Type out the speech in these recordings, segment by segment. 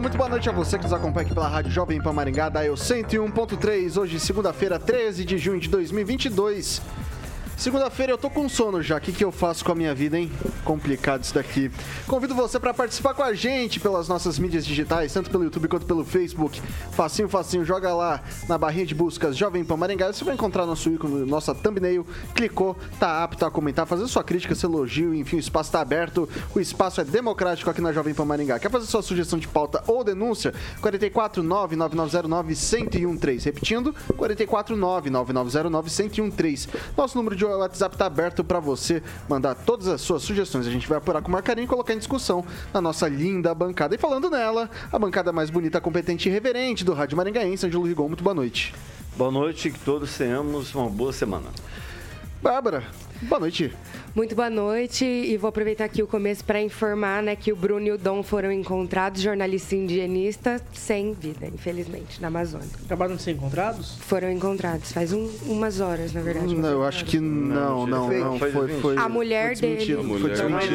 muito boa noite a você que nos acompanha aqui pela Rádio Jovem Pan Maringá, da Eu 101.3, hoje segunda-feira, 13 de junho de 2022. Segunda-feira eu tô com sono já. O que, que eu faço com a minha vida, hein? Complicado isso daqui. Convido você para participar com a gente pelas nossas mídias digitais, tanto pelo YouTube quanto pelo Facebook. Facinho, facinho, joga lá na barrinha de buscas Jovem Pan Maringá. Você vai encontrar nosso ícone, nossa thumbnail. Clicou, tá apto a comentar, fazer sua crítica, seu elogio, enfim, o espaço tá aberto. O espaço é democrático aqui na Jovem Pan Maringá. Quer fazer sua sugestão de pauta ou denúncia? 449 9909 1013. Repetindo, 449 9909 1013. Nosso número de o WhatsApp está aberto para você mandar todas as suas sugestões. A gente vai apurar com o Marcarinho e colocar em discussão na nossa linda bancada. E falando nela, a bancada mais bonita, competente e reverente do Rádio Maringaense, Angelo Rigon. Muito boa noite. Boa noite, que todos tenhamos uma boa semana. Bárbara, boa noite. Muito boa noite e vou aproveitar aqui o começo para informar né, que o Bruno e o Dom foram encontrados, jornalista indigenista, sem vida, infelizmente, na Amazônia. Acabaram de ser encontrados? Foram encontrados, faz um, umas horas, na verdade. Não, eu acho que não, não, não. não foi, foi, a mulher dele.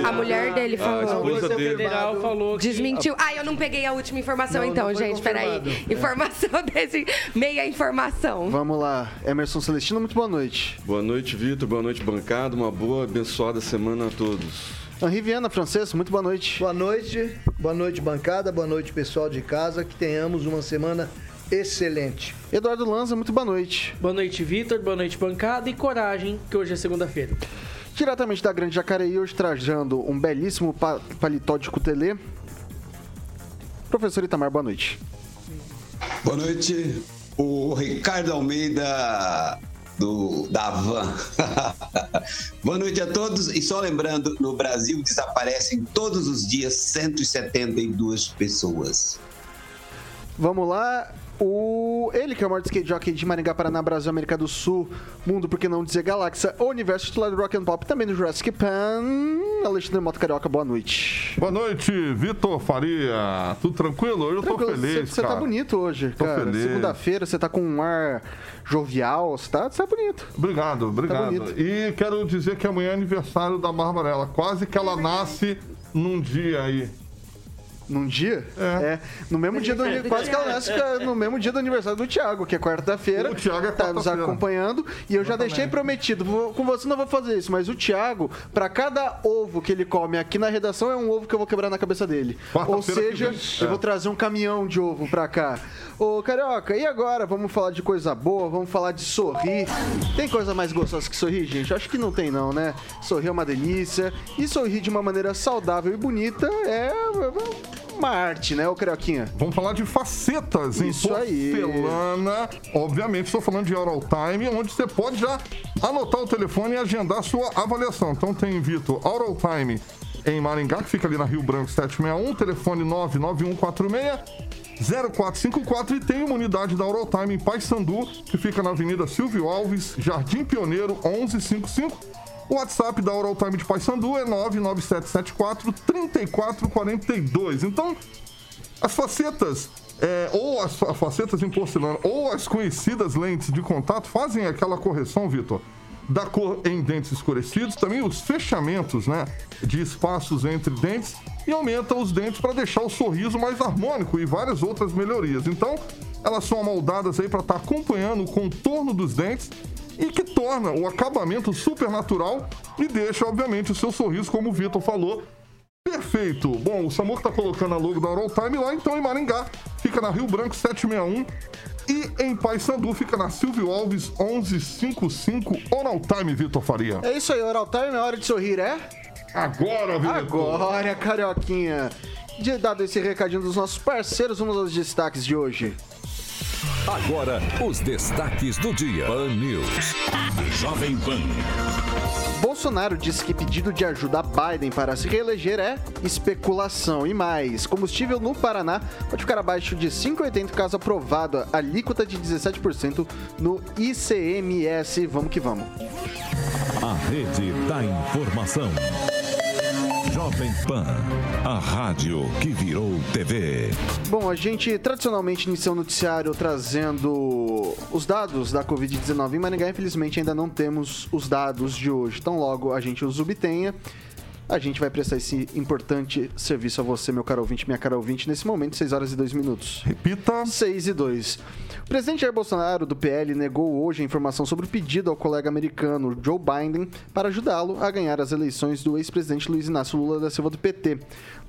A mulher dele falou. A esposa dele. federal falou que... Desmentiu. Ah, eu não peguei a última informação não, então, não gente, peraí. Informação desse... Meia informação. Vamos lá. Emerson Celestino, muito boa noite. Boa noite, Vitor. Boa noite, bancada. Uma boa, abençoada semana a todos. Henri Viana, francês, muito boa noite. Boa noite, boa noite, bancada, boa noite, pessoal de casa, que tenhamos uma semana excelente. Eduardo Lanza, muito boa noite. Boa noite, Vitor, boa noite, bancada, e coragem, que hoje é segunda-feira. Diretamente da Grande Jacareí, hoje trajando um belíssimo paletó de cutelê. Professor Itamar, boa noite. Boa noite. O Ricardo Almeida do, da Van. Boa noite a todos. E só lembrando, no Brasil desaparecem todos os dias 172 pessoas. Vamos lá. O... Ele que é o maior skate jockey de Maringá, Paraná, Brasil, América do Sul, mundo, por que não dizer galáxia, universo titular do Rock and Pop, também no Jurassic Pan, Alexandre Moto Carioca, boa noite. Boa noite, Vitor Faria. Tudo tranquilo? Hoje eu tô feliz, Você tá bonito hoje, tô cara. Segunda-feira você tá com um ar jovial, você tá, você tá bonito. Obrigado, tá obrigado. Tá e quero dizer que amanhã é aniversário da Barbarella. Quase que ela nasce num dia aí. Num dia? É. é. No mesmo dia do quase que ela nasce no mesmo dia do aniversário do Thiago, que é quarta-feira. O Thiago é tá nos acompanhando. E eu já deixei prometido, vou, com você não vou fazer isso, mas o Thiago, para cada ovo que ele come aqui na redação, é um ovo que eu vou quebrar na cabeça dele. Ou seja, eu vou trazer um caminhão de ovo pra cá. Ô, Carioca, e agora? Vamos falar de coisa boa, vamos falar de sorrir. Tem coisa mais gostosa que sorrir, gente? Acho que não tem não, né? Sorrir é uma delícia. E sorrir de uma maneira saudável e bonita é uma arte, né, ô Carioquinha? Vamos falar de facetas Isso em porcelana. Aí. Obviamente, estou falando de Oral Time, onde você pode já anotar o telefone e agendar a sua avaliação. Então tem, Vitor, Oral Time em Maringá, que fica ali na Rio Branco 761, telefone 99146 0454 e tem uma unidade da Eurotime em Paysandu, que fica na Avenida Silvio Alves, Jardim Pioneiro 1155. O WhatsApp da Eurotime de Paysandu é 99774 3442. Então, as facetas é, ou as facetas em porcelana ou as conhecidas lentes de contato fazem aquela correção, Vitor, da cor em dentes escurecidos, também os fechamentos né, de espaços entre dentes e aumenta os dentes para deixar o sorriso mais harmônico e várias outras melhorias. Então, elas são amoldadas aí para estar tá acompanhando o contorno dos dentes e que torna o acabamento super natural e deixa, obviamente, o seu sorriso, como o Vitor falou, perfeito. Bom, o Samur está colocando a logo da Oral Time lá, então em Maringá, fica na Rio Branco 761 E em Paysandu fica na Silvio Alves 1155 Oral Time, Vitor Faria. É isso aí, Oral Time, é hora de sorrir, é? Agora, Vitor. Agora, Carioquinha. De dado esse recadinho dos nossos parceiros, vamos aos destaques de hoje. Agora, os destaques do dia. Pan News. Jovem Pan. Bolsonaro disse que pedido de ajuda a Biden para se reeleger é especulação. E mais, combustível no Paraná pode ficar abaixo de 5,80 caso aprovado a alíquota de 17% no ICMS. Vamos que vamos. A rede da informação. Jovem Pan, a rádio que virou TV. Bom, a gente tradicionalmente inicia o noticiário trazendo os dados da Covid-19 em Maringá. Infelizmente, ainda não temos os dados de hoje. Então, logo a gente os obtenha. A gente vai prestar esse importante serviço a você, meu caro ouvinte, minha cara ouvinte, nesse momento, 6 horas e 2 minutos. Repita. 6 e 2. O presidente Jair Bolsonaro, do PL, negou hoje a informação sobre o pedido ao colega americano Joe Biden para ajudá-lo a ganhar as eleições do ex-presidente Luiz Inácio Lula da Silva do PT.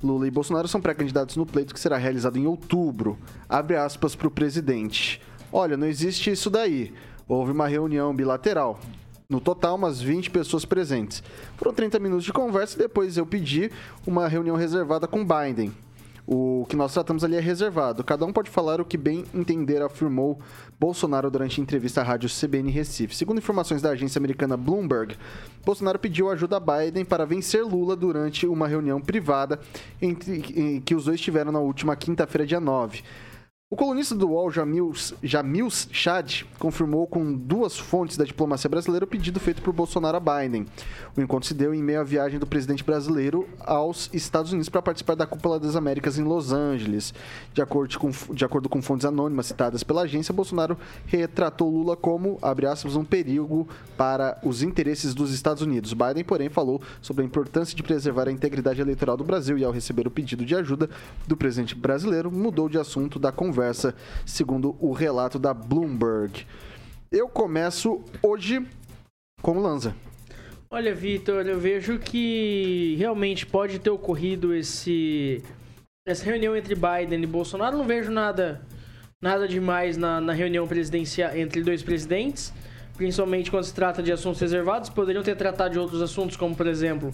Lula e Bolsonaro são pré-candidatos no pleito que será realizado em outubro. Abre aspas para o presidente. Olha, não existe isso daí. Houve uma reunião bilateral. No total, umas 20 pessoas presentes. Foram 30 minutos de conversa e depois eu pedi uma reunião reservada com Biden. O que nós tratamos ali é reservado. Cada um pode falar o que bem entender, afirmou Bolsonaro durante a entrevista à rádio CBN Recife. Segundo informações da agência americana Bloomberg, Bolsonaro pediu ajuda a Biden para vencer Lula durante uma reunião privada entre, que os dois tiveram na última quinta-feira, dia 9. O colunista do UOL, Jamil, Jamil Chad, confirmou com duas fontes da diplomacia brasileira o pedido feito por Bolsonaro a Biden. O encontro se deu em meio à viagem do presidente brasileiro aos Estados Unidos para participar da Cúpula das Américas em Los Angeles. De acordo, com, de acordo com fontes anônimas citadas pela agência, Bolsonaro retratou Lula como, abre aspas, um perigo para os interesses dos Estados Unidos. Biden, porém, falou sobre a importância de preservar a integridade eleitoral do Brasil e, ao receber o pedido de ajuda do presidente brasileiro, mudou de assunto da conversa conversa, segundo o relato da Bloomberg. Eu começo hoje com o Lanza. Olha, Vitor, eu vejo que realmente pode ter ocorrido esse essa reunião entre Biden e Bolsonaro. Não vejo nada nada demais na, na reunião presidencial entre dois presidentes, principalmente quando se trata de assuntos reservados. Poderiam ter tratado de outros assuntos, como por exemplo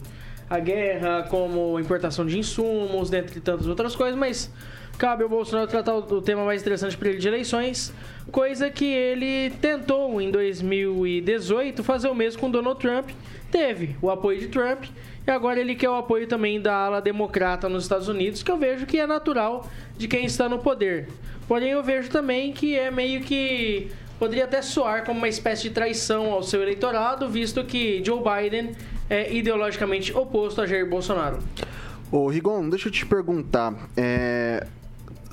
a guerra, como importação de insumos, dentre tantas outras coisas, mas cabe ao Bolsonaro tratar o tema mais interessante para ele de eleições, coisa que ele tentou em 2018 fazer o mesmo com Donald Trump. Teve o apoio de Trump e agora ele quer o apoio também da ala democrata nos Estados Unidos, que eu vejo que é natural de quem está no poder. Porém, eu vejo também que é meio que poderia até soar como uma espécie de traição ao seu eleitorado, visto que Joe Biden é ideologicamente oposto a Jair Bolsonaro. Ô, Rigon, deixa eu te perguntar. É,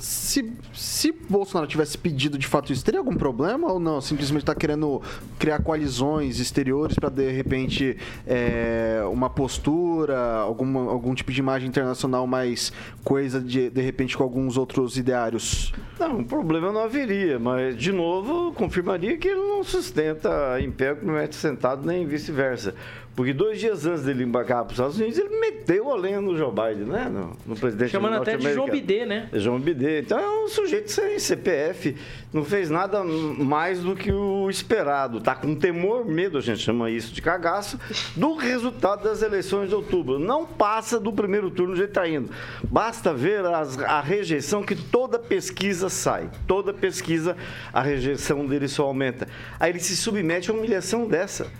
se, se Bolsonaro tivesse pedido de fato isso, teria algum problema ou não? Simplesmente está querendo criar coalizões exteriores para de repente é, uma postura, alguma, algum tipo de imagem internacional mais coisa de de repente com alguns outros ideários? Não, problema não haveria, mas de novo confirmaria que ele não sustenta em pé que não é sentado nem vice-versa. Porque dois dias antes dele embarcar para os Estados Unidos, ele meteu a lenha no Joe Biden, né? No, no presidente Chamando até de João Bidê, né? João Bidê. Então é um sujeito sem CPF, não fez nada mais do que o esperado. Tá com temor, medo, a gente chama isso de cagaço, do resultado das eleições de outubro. Não passa do primeiro turno que está indo. Basta ver as, a rejeição que toda pesquisa sai. Toda pesquisa, a rejeição dele só aumenta. Aí ele se submete a uma humilhação dessa.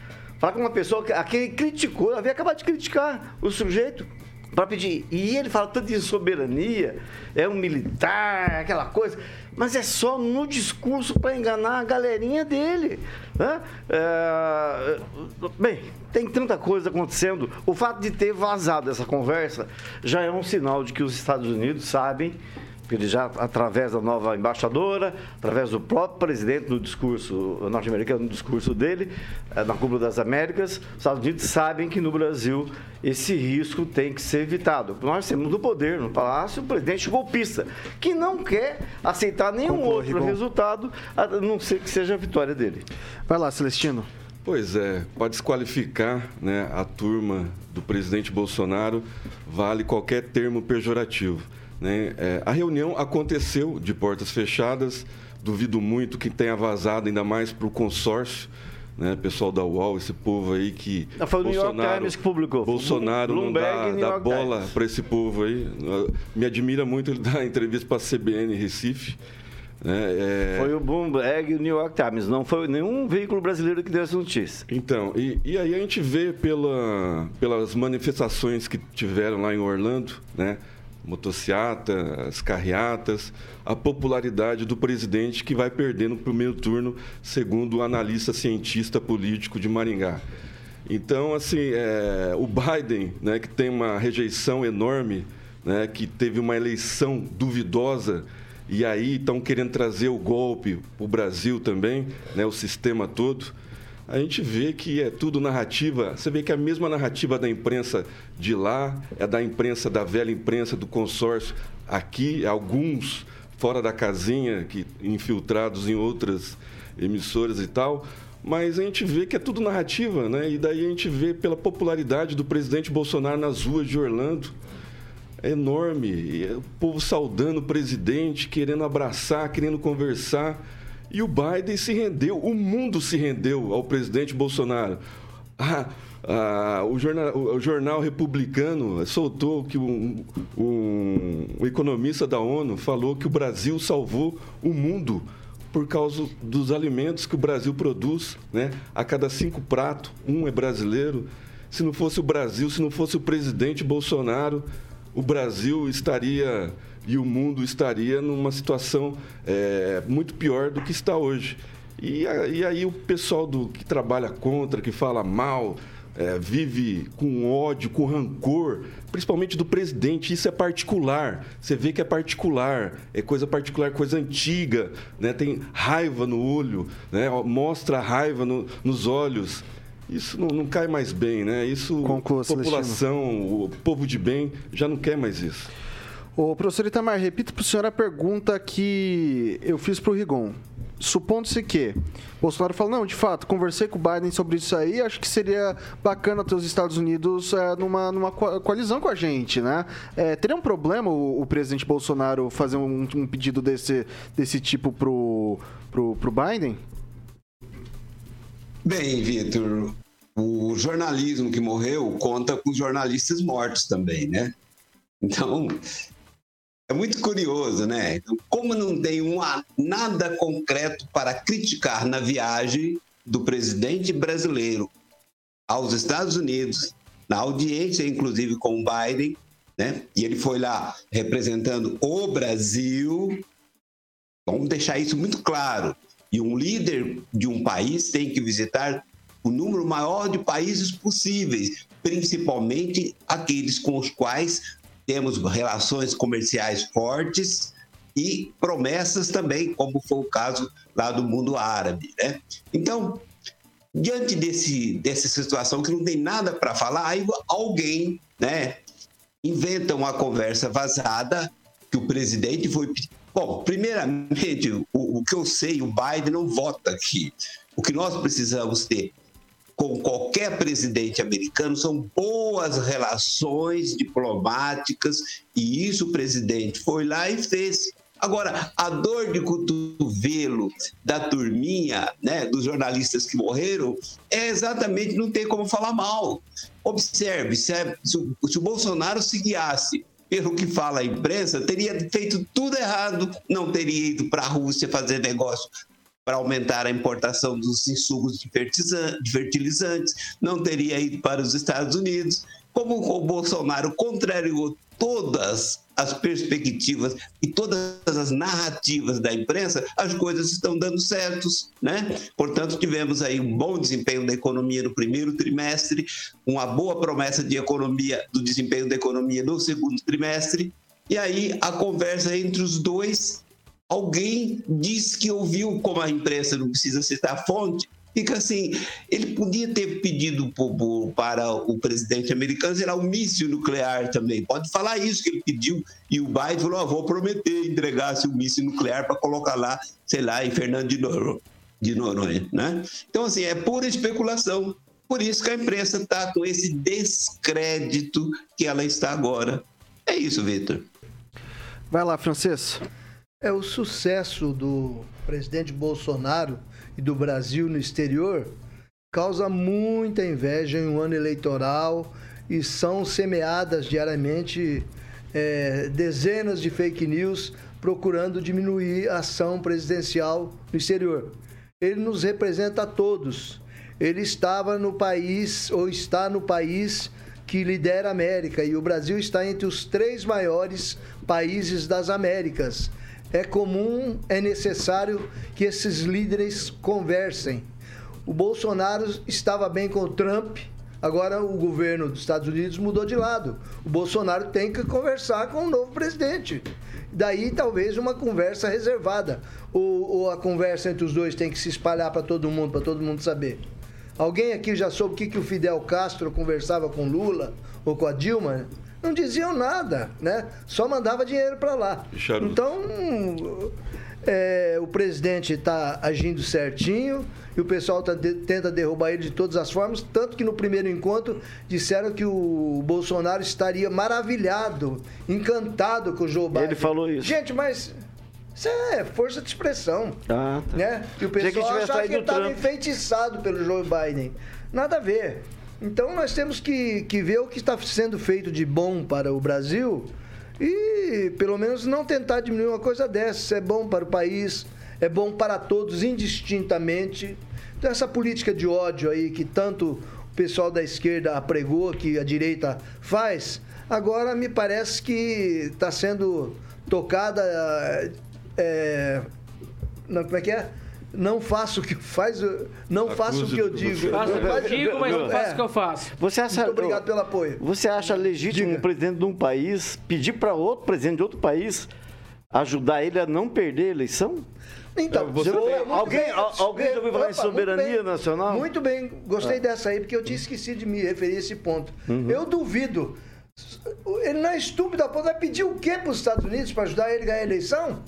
Falar com uma pessoa que, a quem ele criticou, havia acabado de criticar o sujeito para pedir. E ele fala tanto de soberania, é um militar, aquela coisa, mas é só no discurso para enganar a galerinha dele. Né? É... Bem, tem tanta coisa acontecendo. O fato de ter vazado essa conversa já é um sinal de que os Estados Unidos sabem ele já, através da nova embaixadora, através do próprio presidente no discurso norte-americano, no discurso dele, eh, na Cúpula das Américas, os Estados Unidos sabem que no Brasil esse risco tem que ser evitado. Nós temos no poder, no Palácio, o presidente golpista, que não quer aceitar nenhum Concorre, outro bom. resultado, a não ser que seja a vitória dele. Vai lá, Celestino. Pois é, para desqualificar né, a turma do presidente Bolsonaro, vale qualquer termo pejorativo. Né? É, a reunião aconteceu de portas fechadas, duvido muito que tenha vazado, ainda mais para o consórcio. Né, pessoal da UOL, esse povo aí que. Não, foi o New York Times que publicou. Bolsonaro Bloomberg, não dá, dá bola para esse povo aí. Me admira muito ele dar entrevista para a CBN Recife. Né, é... Foi o Bloomberg e o New York Times, não foi nenhum veículo brasileiro que deu essa notícia. Então, e, e aí a gente vê pela, pelas manifestações que tiveram lá em Orlando, né? Motociata, as carreatas, a popularidade do presidente que vai perdendo no primeiro turno, segundo o analista cientista político de Maringá. Então, assim, é, o Biden, né, que tem uma rejeição enorme, né, que teve uma eleição duvidosa, e aí estão querendo trazer o golpe para o Brasil também, né, o sistema todo a gente vê que é tudo narrativa. Você vê que é a mesma narrativa da imprensa de lá é da imprensa, da velha imprensa, do consórcio aqui, alguns fora da casinha, que infiltrados em outras emissoras e tal. Mas a gente vê que é tudo narrativa, né? E daí a gente vê pela popularidade do presidente Bolsonaro nas ruas de Orlando. É enorme. O povo saudando o presidente, querendo abraçar, querendo conversar. E o Biden se rendeu, o mundo se rendeu ao presidente Bolsonaro. Ah, ah, o, jornal, o, jornal, republicano soltou que um, um, um, economista da ONU falou que o Brasil salvou o mundo por causa dos alimentos que o Brasil produz. Né? A cada cinco pratos, um é brasileiro. Se não fosse o Brasil, se não fosse o presidente Bolsonaro, o Brasil estaria e o mundo estaria numa situação é, muito pior do que está hoje. E, e, aí o pessoal do, que trabalha contra, que fala mal, é, vive com ódio, com rancor, principalmente do presidente. Isso é particular. Você vê que é particular, é coisa particular, coisa antiga. Né? Tem raiva no olho, né? mostra a raiva no, nos olhos. Isso não, não, cai mais bem, né? Isso, Conclua, população, Celestino. o povo de bem já não quer mais isso. Ô, professor Itamar, repito para o senhor a pergunta que eu fiz para o Rigon. Supondo-se que Bolsonaro fala, não, de fato, conversei com o Biden sobre isso aí, acho que seria bacana ter os Estados Unidos é, numa, numa coalizão com a gente, né? É, teria um problema o, o presidente Bolsonaro fazer um, um, pedido desse, desse tipo pro, pro, pro Biden? Bem, Vitor, o jornalismo que morreu conta com jornalistas mortos também, né? Então, é muito curioso, né? Então, como não tem uma, nada concreto para criticar na viagem do presidente brasileiro aos Estados Unidos, na audiência, inclusive, com o Biden, né? E ele foi lá representando o Brasil. Vamos deixar isso muito claro. E um líder de um país tem que visitar o número maior de países possíveis, principalmente aqueles com os quais temos relações comerciais fortes e promessas também, como foi o caso lá do mundo árabe. Né? Então, diante desse, dessa situação que não tem nada para falar, aí alguém né, inventa uma conversa vazada que o presidente foi. Bom, primeiramente, o, o que eu sei, o Biden não vota aqui. O que nós precisamos ter com qualquer presidente americano são boas relações diplomáticas e isso o presidente foi lá e fez. Agora, a dor de cotovelo da turminha, né, dos jornalistas que morreram, é exatamente não ter como falar mal. Observe, se, é, se, o, se o Bolsonaro se guiasse pelo que fala a imprensa, teria feito tudo errado, não teria ido para a Rússia fazer negócio para aumentar a importação dos insumos de fertilizantes, não teria ido para os Estados Unidos. Como o Bolsonaro contrariou todas as perspectivas e todas as narrativas da imprensa, as coisas estão dando certos, né? Portanto, tivemos aí um bom desempenho da economia no primeiro trimestre, uma boa promessa de economia do desempenho da economia no segundo trimestre, e aí a conversa entre os dois alguém disse que ouviu, como a imprensa não precisa citar a fonte, fica assim, ele podia ter pedido para o presidente americano, será um míssil nuclear também. Pode falar isso que ele pediu e o Biden falou, oh, vou prometer entregar-se um míssil nuclear para colocar lá, sei lá, em Fernando de, Noro, de Noronha, né? Então, assim, é pura especulação. Por isso que a imprensa está com esse descrédito que ela está agora. É isso, Vitor. Vai lá, Francês. É o sucesso do presidente Bolsonaro e do Brasil no exterior causa muita inveja em um ano eleitoral e são semeadas diariamente é, dezenas de fake news procurando diminuir a ação presidencial no exterior. Ele nos representa a todos. Ele estava no país, ou está no país que lidera a América, e o Brasil está entre os três maiores países das Américas. É comum, é necessário que esses líderes conversem. O Bolsonaro estava bem com o Trump, Agora o governo dos Estados Unidos mudou de lado. O Bolsonaro tem que conversar com o novo presidente. Daí talvez uma conversa reservada. Ou, ou a conversa entre os dois tem que se espalhar para todo mundo, para todo mundo saber. Alguém aqui já soube o que, que o Fidel Castro conversava com Lula ou com a Dilma? Não diziam nada, né? Só mandava dinheiro para lá. Então, é, o presidente está agindo certinho e o pessoal tá de, tenta derrubar ele de todas as formas, tanto que no primeiro encontro disseram que o Bolsonaro estaria maravilhado, encantado com o Joe Biden. Ele falou isso. Gente, mas isso é força de expressão. Ah, tá. Né? E o pessoal achava que ele estava enfeitiçado pelo Joe Biden. Nada a ver. Então nós temos que, que ver o que está sendo feito de bom para o Brasil e pelo menos não tentar diminuir uma coisa dessa. É bom para o país, é bom para todos, indistintamente. Então, essa política de ódio aí que tanto o pessoal da esquerda apregou, que a direita faz, agora me parece que está sendo tocada. É, não, como é que é? Não faço o que faz, não faço o que eu digo. Faço o que eu digo, mas não faço o que eu faço. Você acha, Muito obrigado pelo apoio. Você acha legítimo Diga. um presidente de um país pedir para outro presidente de outro país ajudar ele a não perder a eleição? Então, você tem, alguém, bem, alguém já ouviu falar em soberania nacional? Muito bem, gostei ah. dessa aí, porque eu tinha esquecido de me referir a esse ponto. Uhum. Eu duvido. Ele não é estúpido, vai pedir o quê para os Estados Unidos para ajudar ele a ganhar a eleição?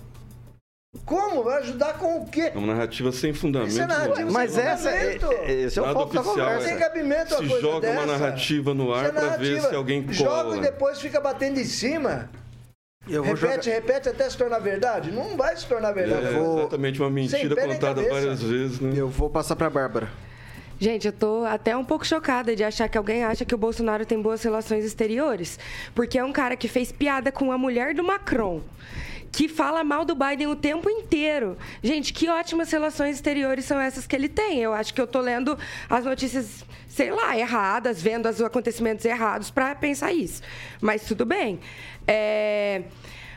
Como? Vai ajudar com o quê? É uma narrativa sem fundamento. É narrativa mas sem essa é, é, esse é o foco da conversa. Tem cabimento Se joga dessa. uma narrativa no ar para ver se alguém cola. Joga e depois fica batendo em cima. repete, jogar... repete até se tornar verdade? Não vai se tornar verdade. É vou... exatamente uma mentira contada várias vezes. Né? Eu vou passar para a Bárbara. Gente, eu tô até um pouco chocada de achar que alguém acha que o Bolsonaro tem boas relações exteriores. Porque é um cara que fez piada com a mulher do Macron que fala mal do Biden o tempo inteiro. Gente, que ótimas relações exteriores são essas que ele tem. Eu acho que eu tô lendo as notícias, sei lá, erradas, vendo os acontecimentos errados para pensar isso. Mas tudo bem. É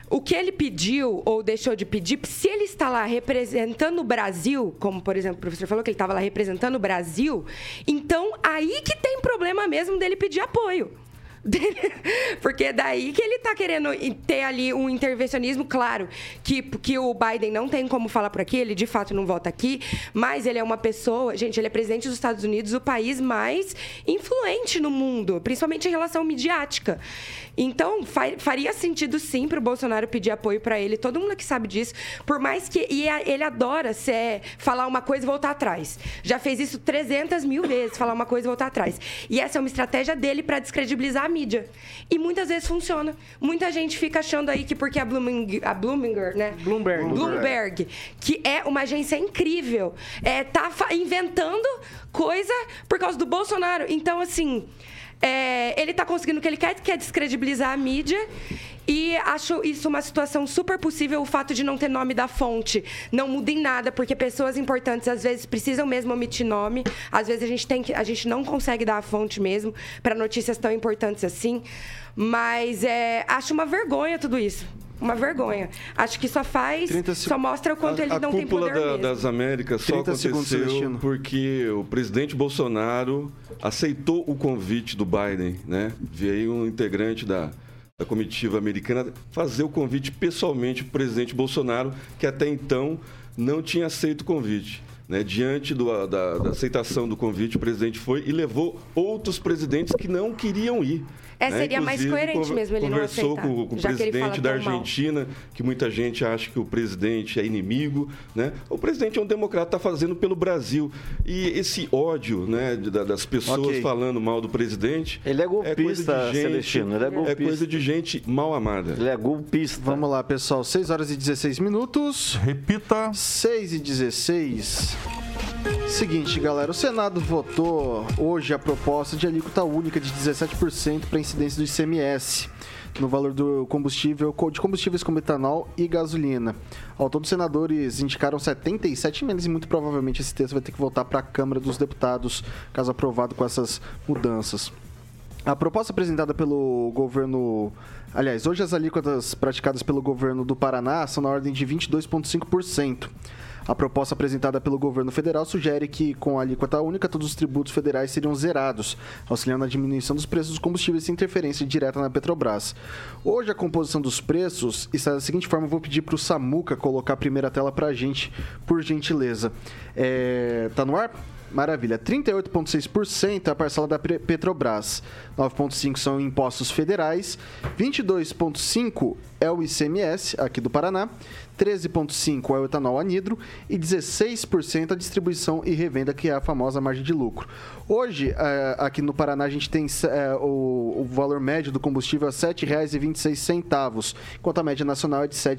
o que ele pediu ou deixou de pedir, se ele está lá representando o Brasil, como por exemplo o professor falou que ele estava lá representando o Brasil, então aí que tem problema mesmo dele pedir apoio. Porque é daí que ele está querendo ter ali um intervencionismo, claro, que, que o Biden não tem como falar por aqui, ele de fato não vota aqui, mas ele é uma pessoa, gente, ele é presidente dos Estados Unidos, o país mais influente no mundo, principalmente em relação midiática. Então, faria sentido sim para o Bolsonaro pedir apoio para ele. Todo mundo que sabe disso. Por mais que. E ele adora ser, falar uma coisa e voltar atrás. Já fez isso 300 mil vezes, falar uma coisa e voltar atrás. E essa é uma estratégia dele para descredibilizar a mídia. E muitas vezes funciona. Muita gente fica achando aí que porque a, Blooming, a Bloominger, né? Bloomberg. Bloomberg, que é uma agência incrível, é, tá inventando coisa por causa do Bolsonaro. Então, assim. É, ele está conseguindo o que ele quer, que é descredibilizar a mídia. E acho isso uma situação super possível. O fato de não ter nome da fonte não muda em nada, porque pessoas importantes às vezes precisam mesmo omitir nome. Às vezes a gente, tem que, a gente não consegue dar a fonte mesmo para notícias tão importantes assim. Mas é, acho uma vergonha tudo isso uma vergonha. Acho que só faz, só mostra o quanto a, ele não tem poder da, mesmo. das Américas só aconteceu porque o presidente Bolsonaro aceitou o convite do Biden, né? Veio um integrante da, da comitiva americana fazer o convite pessoalmente para o presidente Bolsonaro, que até então não tinha aceito o convite. Né? Diante do, da, da aceitação do convite, o presidente foi e levou outros presidentes que não queriam ir. É, né? seria mais Inclusive, coerente mesmo ele não conversou aceitar, com, com o presidente da mal. Argentina, que muita gente acha que o presidente é inimigo. Né? O presidente é um democrata, está fazendo pelo Brasil. E esse ódio né, da- das pessoas Ok. falando mal do presidente... Ele é coisa golpista, de gente- Celestino, ele é golpista. coisa de gente mal amada. Ele é golpista. Vamos lá, pessoal. 6 horas e 16 minutos. Repita. 6 e 16. Seguinte, galera, o Senado votou hoje a proposta de alíquota única de 17% para incidência do ICMS no valor do combustível, de combustíveis como etanol e gasolina. Ao todo, os senadores indicaram 77 emendas e muito provavelmente esse texto vai ter que voltar para a Câmara dos Deputados, caso aprovado com essas mudanças. A proposta apresentada pelo governo. Aliás, hoje as alíquotas praticadas pelo governo do Paraná são na ordem de 22,5%. A proposta apresentada pelo governo federal sugere que, com a alíquota única, todos os tributos federais seriam zerados, auxiliando na diminuição dos preços dos combustíveis sem interferência direta na Petrobras. Hoje, a composição dos preços está da seguinte forma: vou pedir para o Samuca colocar a primeira tela para a gente, por gentileza. É... Tá no ar? Maravilha. 38,6% é a parcela da Petrobras. 9,5% são impostos federais. 22,5% é o ICMS, aqui do Paraná. 13,5% é o etanol anidro. E 16% a distribuição e revenda, que é a famosa margem de lucro. Hoje, eh, aqui no Paraná, a gente tem eh, o, valor médio do combustível a R$ 7,26, enquanto a média nacional é de R$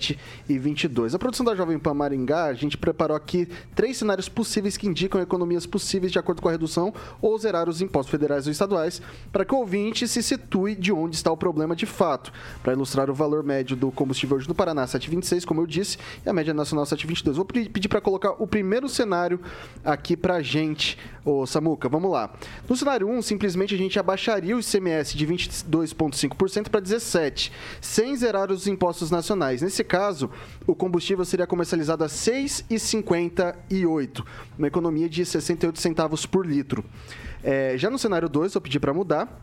7,22. A produção da Jovem Pan Maringá, a gente preparou aqui três cenários possíveis que indicam economias possíveis de acordo com a redução ou zerar os impostos federais ou estaduais, para que o ouvinte se situe de onde está o problema de fato. Para ilustrar o valor médio do combustível hoje no Paraná, 7,26, como eu disse, e a média nacional 7,22. Vou pe- pedir para colocar o primeiro cenário aqui pra gente, ô Samuca, vamos lá. No cenário 1, simplesmente a gente abaixaria o ICMS de 22,5% para 17%, sem zerar os impostos nacionais. Nesse caso, o combustível seria comercializado a R$ 6,58, uma economia de 68 centavos por litro. É, já no cenário 2, eu pedi para mudar,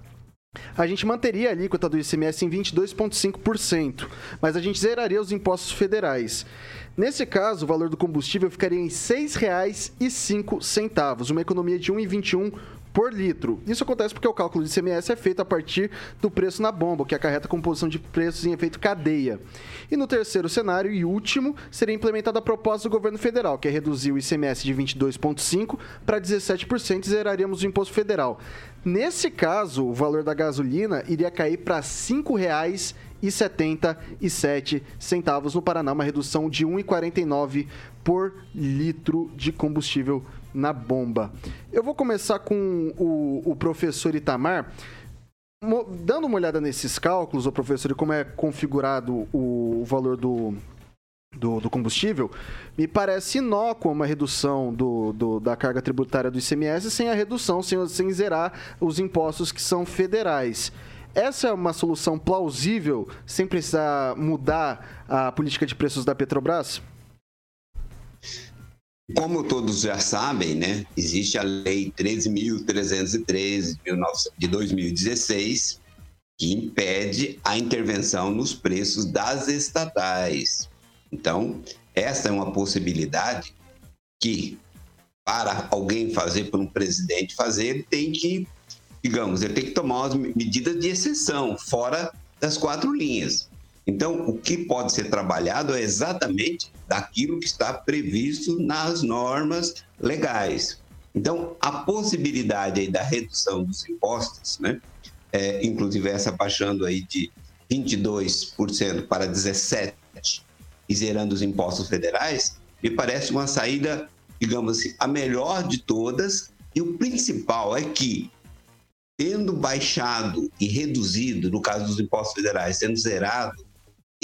a gente manteria a alíquota do ICMS em 22,5%, mas a gente zeraria os impostos federais. Nesse caso, o valor do combustível ficaria em R$ 6,05, uma economia de 1,21 por litro. Isso acontece porque o cálculo de ICMS é feito a partir do preço na bomba, que acarreta a composição de preços em efeito cadeia. E no terceiro cenário e último, seria implementada a proposta do governo federal, que é reduzir o ICMS de 22,5% para 17% e zeraríamos o imposto federal. Nesse caso, o valor da gasolina iria cair para R$ 5,77 centavos no Paraná, uma redução de 1,49 por litro de combustível na bomba. Eu vou começar com o, o professor Itamar. Mo- Dando uma olhada nesses cálculos, o professor, e como é configurado o, o valor do, do, do combustível, me parece inócua uma redução do, do- da carga tributária do ICMS sem a redução, sem, sem zerar os impostos que são federais. Essa é uma solução plausível sem precisar mudar a política de preços da Petrobras? Como todos já sabem, né, existe a Lei 13.313 de 2016, que impede a intervenção nos preços das estatais. Então, essa é uma possibilidade que, para alguém fazer, para um presidente fazer, ele tem que, digamos, ele tem que tomar umas medidas de exceção, fora das quatro linhas. Então, o que pode ser trabalhado é exatamente daquilo que está previsto nas normas legais. Então, a possibilidade aí da redução dos impostos, né? É, inclusive essa baixando aí de 22% para 17% e zerando os impostos federais, me parece uma saída, digamos assim, a melhor de todas. E o principal é que, tendo baixado e reduzido, no caso dos impostos federais, sendo zerado,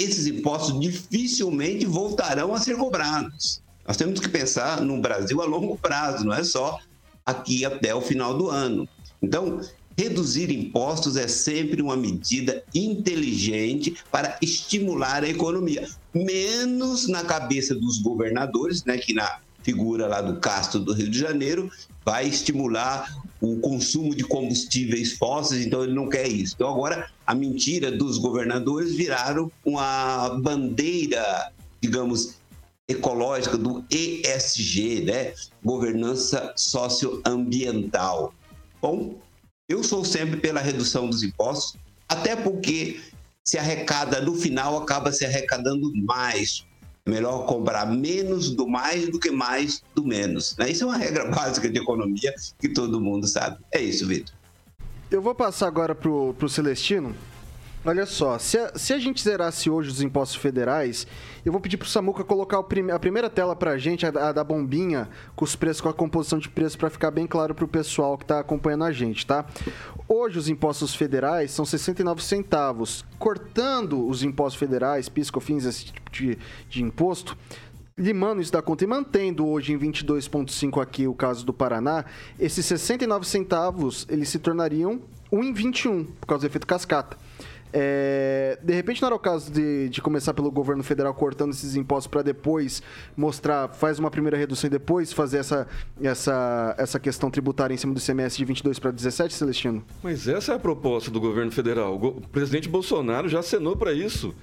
esses impostos dificilmente voltarão a ser cobrados. Nós temos que pensar no Brasil a longo prazo, não é só aqui até o final do ano. Então, reduzir impostos é sempre uma medida inteligente para estimular a economia, menos na cabeça dos governadores, né, que na figura lá do Castro do Rio de Janeiro vai estimular o consumo de combustíveis fósseis, então ele não quer isso. Então agora a mentira dos governadores viraram uma bandeira, digamos, ecológica, do ESG, né? Governança socioambiental. Bom, eu sou sempre pela redução dos impostos, até porque se arrecada no final, acaba se arrecadando mais. Melhor comprar menos do mais do que mais do menos. Né? Isso é uma regra básica de economia que todo mundo sabe. É isso, Vitor. Eu vou passar agora para o Celestino. Olha só, se a, se a, gente zerasse hoje os impostos federais, eu vou pedir pro Samuca colocar a primeira tela pra gente, a, a, da bombinha, com os preços, com a composição de preço, para ficar bem claro pro pessoal que tá acompanhando a gente, tá? Hoje os impostos federais são 69 centavos. Cortando os impostos federais, PIS, COFINS, esse tipo de, de imposto, limando isso da conta e mantendo hoje em 22,5 aqui o caso do Paraná, esses 69 centavos eles se tornariam 1,21 por causa do efeito cascata. É, de repente não era o caso de, de começar pelo governo federal cortando esses impostos para depois mostrar, faz uma primeira redução e depois fazer essa, essa, essa questão tributária em cima do ICMS de 22 para 17, Celestino? Mas essa é a proposta do governo federal. O presidente Bolsonaro já acenou para isso.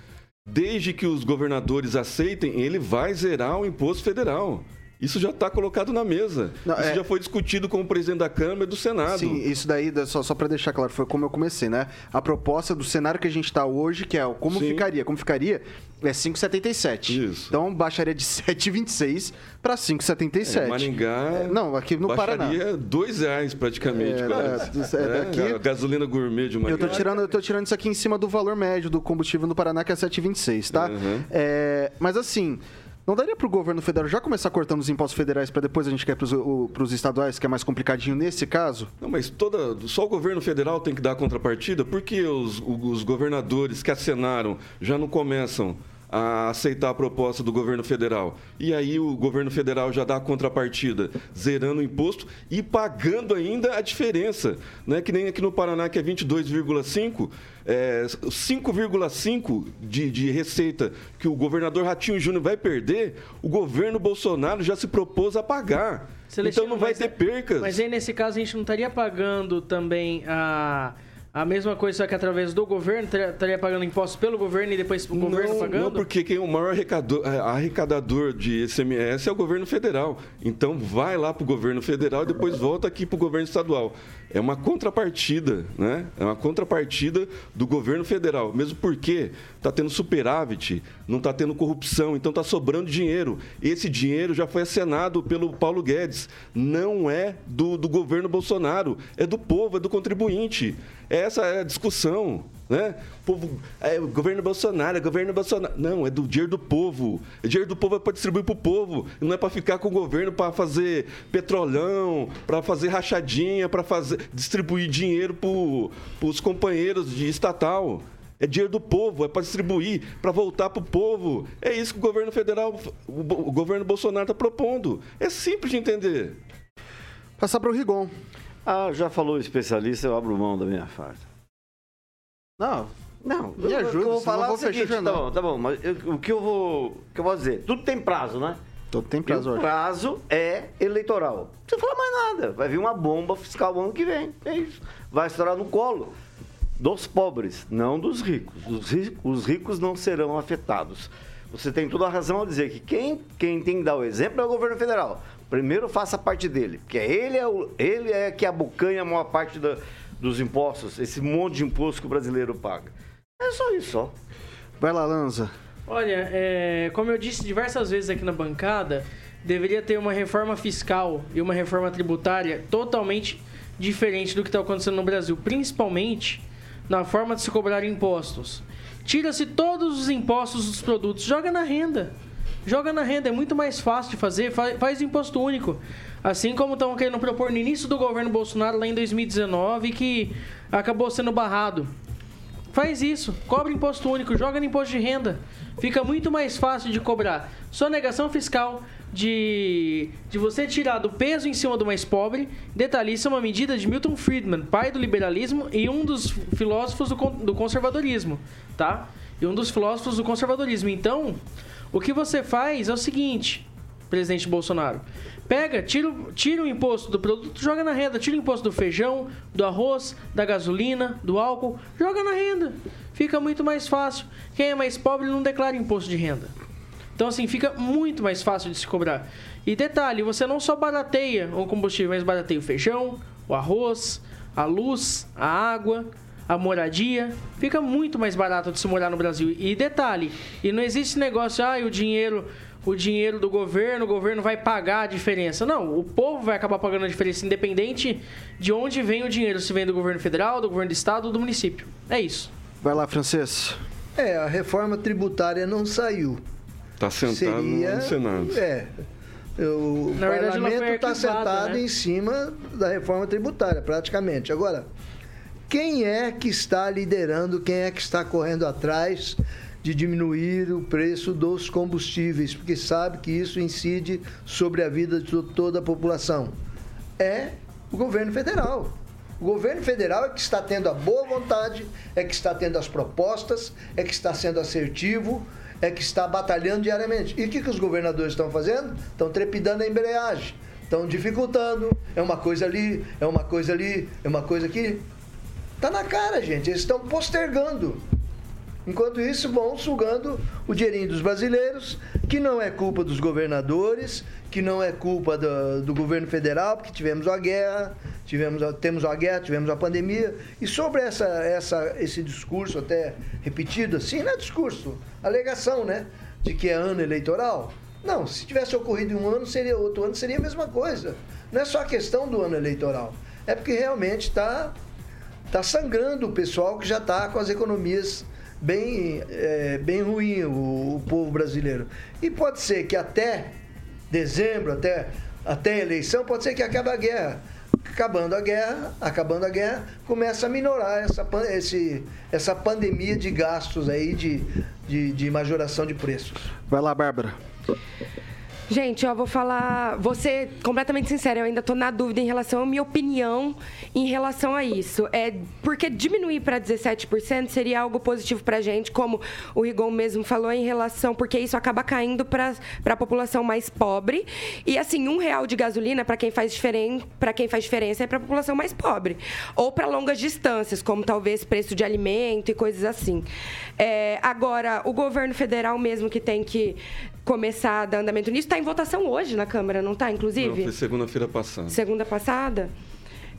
Desde que os governadores aceitem, ele vai zerar o imposto federal. Isso já está colocado na mesa. Não, isso é... já foi discutido com o presidente da Câmara e do Senado. Sim, isso daí, só, só para deixar claro, foi como eu comecei, né? A proposta do cenário que a gente está hoje, que é como Sim. ficaria. Como ficaria é 5,77. Isso. Então baixaria de 7,26 para 5,77. É, Maringá. É, não, aqui no baixaria Paraná. Baixaria 2 reais praticamente. É, é, é, daqui, a gasolina gourmet de Maringá. Eu tô, tirando, eu tô tirando isso aqui em cima do valor médio do combustível no Paraná, que é 7,26, tá? Uhum. É, mas assim. Não daria para o governo federal já começar cortando os impostos federais para depois a gente quer para os estaduais, que é mais complicadinho nesse caso? Não, mas toda, só o governo federal tem que dar a contrapartida, porque os, os governadores que acenaram já não começam a aceitar a proposta do governo federal. E aí o governo federal já dá a contrapartida, zerando o imposto e pagando ainda a diferença. Né? Que nem aqui no Paraná, que é 22,5%, é, 5,5% de, de receita que o governador Ratinho Júnior vai perder, o governo Bolsonaro já se propôs a pagar. Celestino, então não vai ter percas. Mas aí, nesse caso, a gente não estaria pagando também a a mesma coisa, só que através do governo, estaria pagando impostos pelo governo e depois o não, governo pagando? Não, porque quem é o maior arrecadador, é, arrecadador de ICMS é o governo federal. Então vai lá para o governo federal e depois volta aqui para o governo estadual. É uma contrapartida, né? É uma contrapartida do governo federal. Mesmo porque está tendo superávit, não está tendo corrupção, então está sobrando dinheiro. Esse dinheiro já foi acenado pelo Paulo Guedes. Não é do, do governo Bolsonaro, é do povo, é do contribuinte. Essa é a discussão. Né? O povo, é, o governo Bolsonaro, é governo Bolsonaro. Não, é do dinheiro do povo. O dinheiro do povo é para distribuir para o povo. Não é para ficar com o governo para fazer petrolão, para fazer rachadinha, para fazer distribuir dinheiro para os companheiros de estatal. É dinheiro do povo, é para distribuir, para voltar para o povo. É isso que o governo federal, o, o governo Bolsonaro está propondo. É simples de entender. Passar para o Rigon. Ah, já falou especialista, eu abro mão da minha farta. Não, não, me ajuda. Eu vou falar vou o seguinte, tá bom, tá bom, mas eu, o que eu vou, o que eu vou dizer? Tudo tem prazo, né? Tudo tem prazo. E o prazo é eleitoral. Não precisa falar mais nada. Vai vir uma bomba fiscal ano que vem. É isso. Vai estourar no colo dos pobres, não dos ricos. Os ricos, os ricos não serão afetados. Você tem toda a razão a dizer que quem, quem tem que dar o exemplo é o governo federal. Primeiro faça parte dele, porque ele é, o, ele é que abocanha a maior parte da, dos impostos, esse monte de imposto que o brasileiro paga. É só isso, ó. Vai lá, Lanza. Olha, é, como eu disse diversas vezes aqui na bancada, deveria ter uma reforma fiscal e uma reforma tributária totalmente diferente do que está acontecendo no Brasil, principalmente na forma de se cobrar impostos. Tira-se todos os impostos dos produtos, joga na renda. Joga na renda, é muito mais fácil de fazer, faz, faz imposto único. Assim como estão querendo propor no início do governo Bolsonaro, lá em 2019, que acabou sendo barrado. Faz isso, cobra imposto único, joga no imposto de renda. Fica muito mais fácil de cobrar sonegação fiscal, de, de você tirar do peso em cima do mais pobre. Detalhe, isso é uma medida de Milton Friedman, pai do liberalismo e um dos filósofos do, do conservadorismo, tá? E um dos filósofos do conservadorismo. Então, o que você faz é o seguinte, presidente Bolsonaro. Pega, tira, tira o imposto do produto, joga na renda. Tira o imposto do feijão, do arroz, da gasolina, do álcool, joga na renda. Fica muito mais fácil. Quem é mais pobre não declara imposto de renda. Então, assim, fica muito mais fácil de se cobrar. E detalhe, você não só barateia o combustível, mas barateia o feijão, o arroz, a luz, a água, a moradia. Fica muito mais barato de se morar no Brasil. E detalhe, e não existe negócio, ah, o dinheiro o dinheiro do governo, o governo vai pagar a diferença. Não, o povo vai acabar pagando a diferença, independente de onde vem o dinheiro, se vem do governo federal, do governo do estado ou do município. É isso. Vai lá, Francês. É, a reforma tributária não saiu. Está sentado Seria, no Senado. É. O Na parlamento está sentado né? em cima da reforma tributária, praticamente. Agora, quem é que está liderando, quem é que está correndo atrás de diminuir o preço dos combustíveis, porque sabe que isso incide sobre a vida de toda a população. É o governo federal. O governo federal é que está tendo a boa vontade, é que está tendo as propostas, é que está sendo assertivo, é que está batalhando diariamente. E o que, que os governadores estão fazendo? Estão trepidando a embreagem, estão dificultando. É uma coisa ali, é uma coisa ali, é uma coisa aqui. Está na cara, gente. Eles estão postergando. Enquanto isso, vão sugando o dinheirinho dos brasileiros, que não é culpa dos governadores, que não é culpa do, do governo federal, porque tivemos a guerra, tivemos, temos a guerra, tivemos a pandemia. E sobre essa, essa, esse discurso até repetido, assim, não é discurso, alegação, né? De que é ano eleitoral. Não, se tivesse ocorrido em um ano, seria outro ano, seria a mesma coisa. Não é só a questão do ano eleitoral. É porque realmente está tá sangrando o pessoal que já está com as economias bem, é, bem ruim o, o, povo brasileiro. E pode ser que até dezembro, até, até a eleição, pode ser que acabe a guerra. Acabando a guerra, acabando a guerra, começa a minorar essa, esse, essa pandemia de gastos aí, de, de, de majoração de preços. Vai lá, Bárbara. Gente, eu vou falar, ser completamente sincera, eu ainda estou na dúvida em relação à minha opinião em relação a isso. É porque diminuir para 17% seria algo positivo para a gente, como o Rigon mesmo falou em relação, porque isso acaba caindo para a população mais pobre. E assim, um real de gasolina para quem faz diferença, para quem faz diferença é para a população mais pobre, ou para longas distâncias, como talvez preço de alimento e coisas assim. É, agora, o governo federal mesmo que tem que começar a dar andamento nisso. Está em votação hoje na Câmara, não está, inclusive? Não, foi segunda-feira passada. Segunda passada?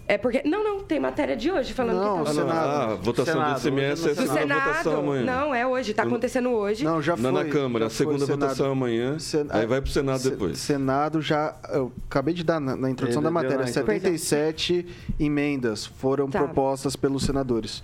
É porque. Não, não, tem matéria de hoje falando não, que tá. Senado. Ah, a votação Senado, do ICMS é do Senado. votação amanhã. Não, é hoje, está acontecendo hoje. Não, já foi. Não, na Câmara, a segunda votação amanhã. Sen... Aí vai para o Senado depois. Senado já. Eu acabei de dar na, na introdução Ele da matéria. 77 emendas foram tá. propostas pelos senadores.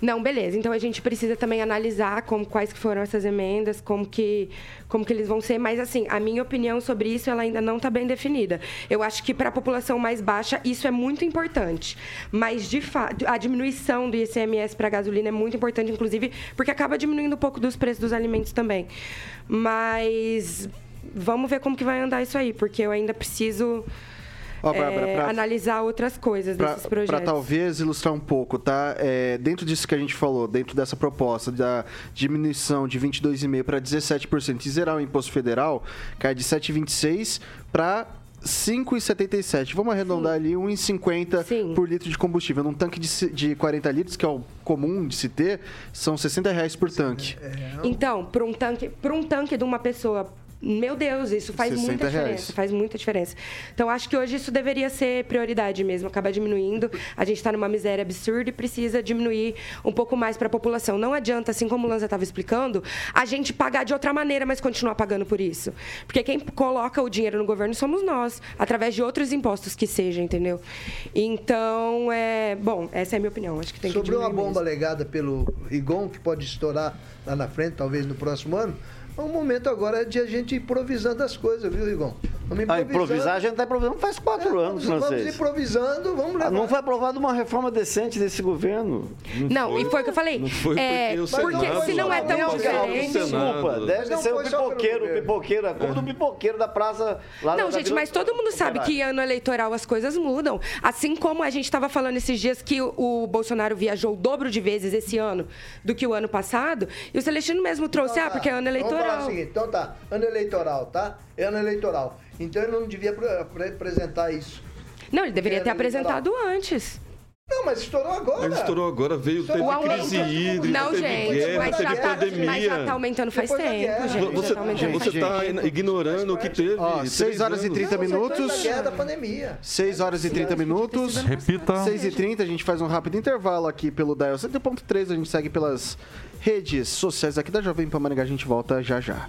Não, beleza. Então a gente precisa também analisar como quais que foram essas emendas, como que como que eles vão ser, mas assim, a minha opinião sobre isso ela ainda não está bem definida. Eu acho que para a população mais baixa isso é muito importante, mas de fato a diminuição do ICMS para gasolina é muito importante, inclusive porque acaba diminuindo um pouco dos preços dos alimentos também. Mas vamos ver como que vai andar isso aí, porque eu ainda preciso Oh, Bárbara, é, pra, analisar outras coisas pra, desses projetos. Para talvez ilustrar um pouco, tá? É, dentro disso que a gente falou, dentro dessa proposta da diminuição de 22,5% para 17% e zerar o imposto federal, cai de 7,26% para 5,77. Vamos arredondar Sim. ali 1,50 por litro de combustível. Num tanque de, de 40 litros, que é o comum de se ter, são 60 reais por tanque. É, então, para um tanque, para um tanque de uma pessoa meu Deus, isso faz muita diferença. Reais. Faz muita diferença. Então, acho que hoje isso deveria ser prioridade mesmo, acabar diminuindo. A gente está numa miséria absurda e precisa diminuir um pouco mais para a população. Não adianta, assim como o Lanza estava explicando, a gente pagar de outra maneira, mas continuar pagando por isso. Porque quem coloca o dinheiro no governo somos nós, através de outros impostos que seja, entendeu? Então, é. Bom, essa é a minha opinião. Acho que tem Sobre que uma bomba mesmo. legada pelo Rigon, que pode estourar lá na frente, talvez no próximo ano o momento agora é de a gente improvisando as coisas, viu, Igor? Vamos improvisando. Ah, improvisar, a gente está improvisando faz quatro é, anos, vamos, Vamos improvisando, vamos levar. Ah, não foi aprovada uma reforma decente desse governo. Não, não foi, e foi o que eu falei. Não foi é, porque, porque se não é tão diferente... Desculpa, deve ser o pipoqueiro, o pipoqueiro, a culpa do pipoqueiro da praça lá Não, gente, mas todo mundo sabe que ano eleitoral as coisas mudam. Assim como a gente estava falando esses dias que o, o, Bolsonaro viajou o dobro de vezes esse ano do que o ano passado, e o Celestino mesmo trouxe, ah, porque é ano eleitoral. O seguinte, então tá, ano eleitoral, tá? É ano eleitoral. Então ele não devia apresentar isso. Não, ele deveria ter apresentado antes. Não, mas estourou agora. Mas estourou agora, veio, teve O aumento- crise hídrica, Não, teve gente, guerra, mas, teve já tá, pandemia. mas já tá aumentando faz Depois tempo, guerra. gente. Você, tá aumentando você faz está tempo. ignorando o que teve. Ó, três 6 horas e anos. 30 Não, minutos. da guerra da pandemia. 6 horas e 30 minutos. Repita. 6 e 30 a gente faz um rápido intervalo aqui pelo Dial 100.3, a gente segue pelas redes sociais aqui da Jovem Pan Maringá, a gente volta já já.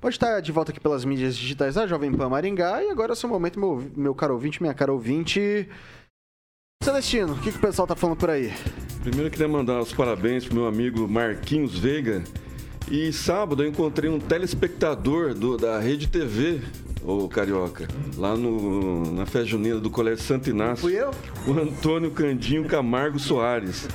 Pode estar de volta aqui pelas mídias digitais da Jovem Pan Maringá. E agora é o seu momento, meu, meu caro ouvinte, minha cara ouvinte. Celestino, o que, que o pessoal tá falando por aí? Primeiro eu queria mandar os parabéns pro meu amigo Marquinhos Veiga. E sábado eu encontrei um telespectador do- da Rede TV, ô Carioca, lá no, na festa junina do Colégio Santo Inácio. Fui eu? O Antônio Candinho Camargo Soares.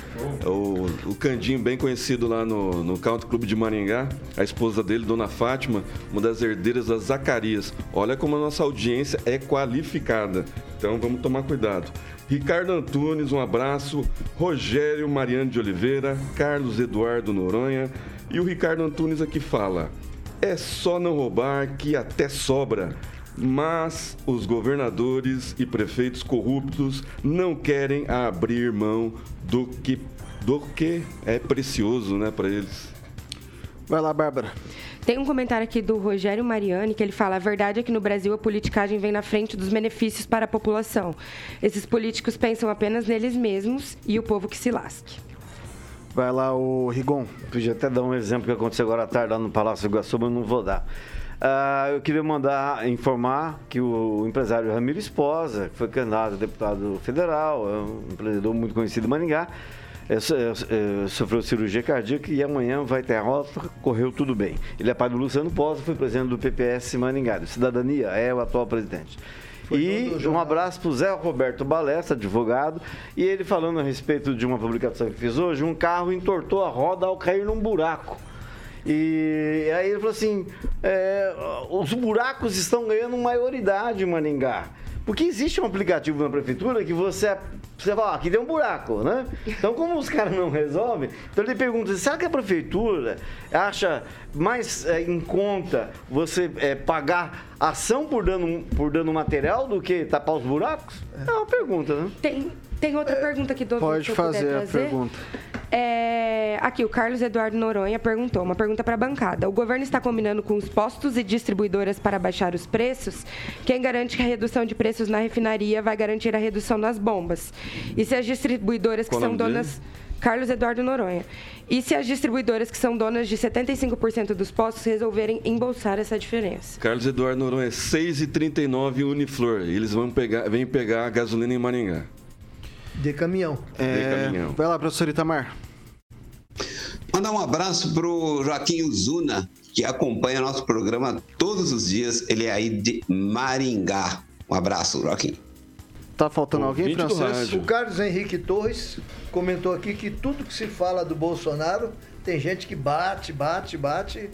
O, o Candinho, bem conhecido lá no, no Country Clube de Maringá. A esposa dele, Dona Fátima, uma das herdeiras das Zacarias. Olha como a nossa audiência é qualificada. Então vamos tomar cuidado. Ricardo Antunes, um abraço. Rogério Mariano de Oliveira, Carlos Eduardo Noronha. E o Ricardo Antunes aqui fala: é só não roubar que até sobra. Mas os governadores e prefeitos corruptos não querem abrir mão do que, do que é precioso né, para eles. Vai lá, Bárbara. Tem um comentário aqui do Rogério Mariani que ele fala: a verdade é que no Brasil a politicagem vem na frente dos benefícios para a população. Esses políticos pensam apenas neles mesmos e o povo que se lasque. Vai lá, o Rigon. Podia até dar um exemplo que aconteceu agora à tarde lá no Palácio Iguaçu, mas não vou dar. Ah, eu queria mandar informar que o empresário Ramiro Esposa, que foi candidato a deputado federal, é um empreendedor muito conhecido em Maringá, é, é, é, sofreu cirurgia cardíaca e amanhã vai ter rota, correu tudo bem. Ele é pai do Luciano Posa, foi presidente do PPS Maringá, do Cidadania, é o atual presidente. E um abraço para o Zé Roberto Balesta, advogado, e ele falando a respeito de uma publicação que fiz hoje, um carro entortou a roda ao cair num buraco. E aí ele falou assim: é, os buracos estão ganhando maioridade em Maringá. Porque existe um aplicativo na prefeitura que você, você fala, ah, aqui tem um buraco, né? Então, como os caras não resolvem, então ele pergunta, será que a prefeitura acha mais é, em conta você é, pagar ação por dano, por dano material do que tapar os buracos? É uma pergunta, né? Tem, tem outra pergunta aqui do Pode fazer a pergunta. É, aqui, o Carlos Eduardo Noronha perguntou, uma pergunta para a bancada. O governo está combinando com os postos e distribuidoras para baixar os preços? Quem garante que a redução de preços na refinaria vai garantir a redução nas bombas? E se as distribuidoras que Qual são nome dele? Carlos Eduardo Noronha. E se as distribuidoras que são donas de 75% dos postos resolverem embolsar essa diferença? Carlos Eduardo Noronha, 6,39 Uniflor. Eles vão pegar, vêm pegar a gasolina em Maringá. De caminhão. É, caminhão. vai lá, professor Itamar. Mandar um abraço pro Joaquim Uzuna, que acompanha nosso programa todos os dias. Ele é aí de Maringá. Um abraço, Joaquim. Tá faltando alguém, francês? O Carlos Henrique Torres comentou aqui que tudo que se fala do Bolsonaro, tem gente que bate, bate, bate.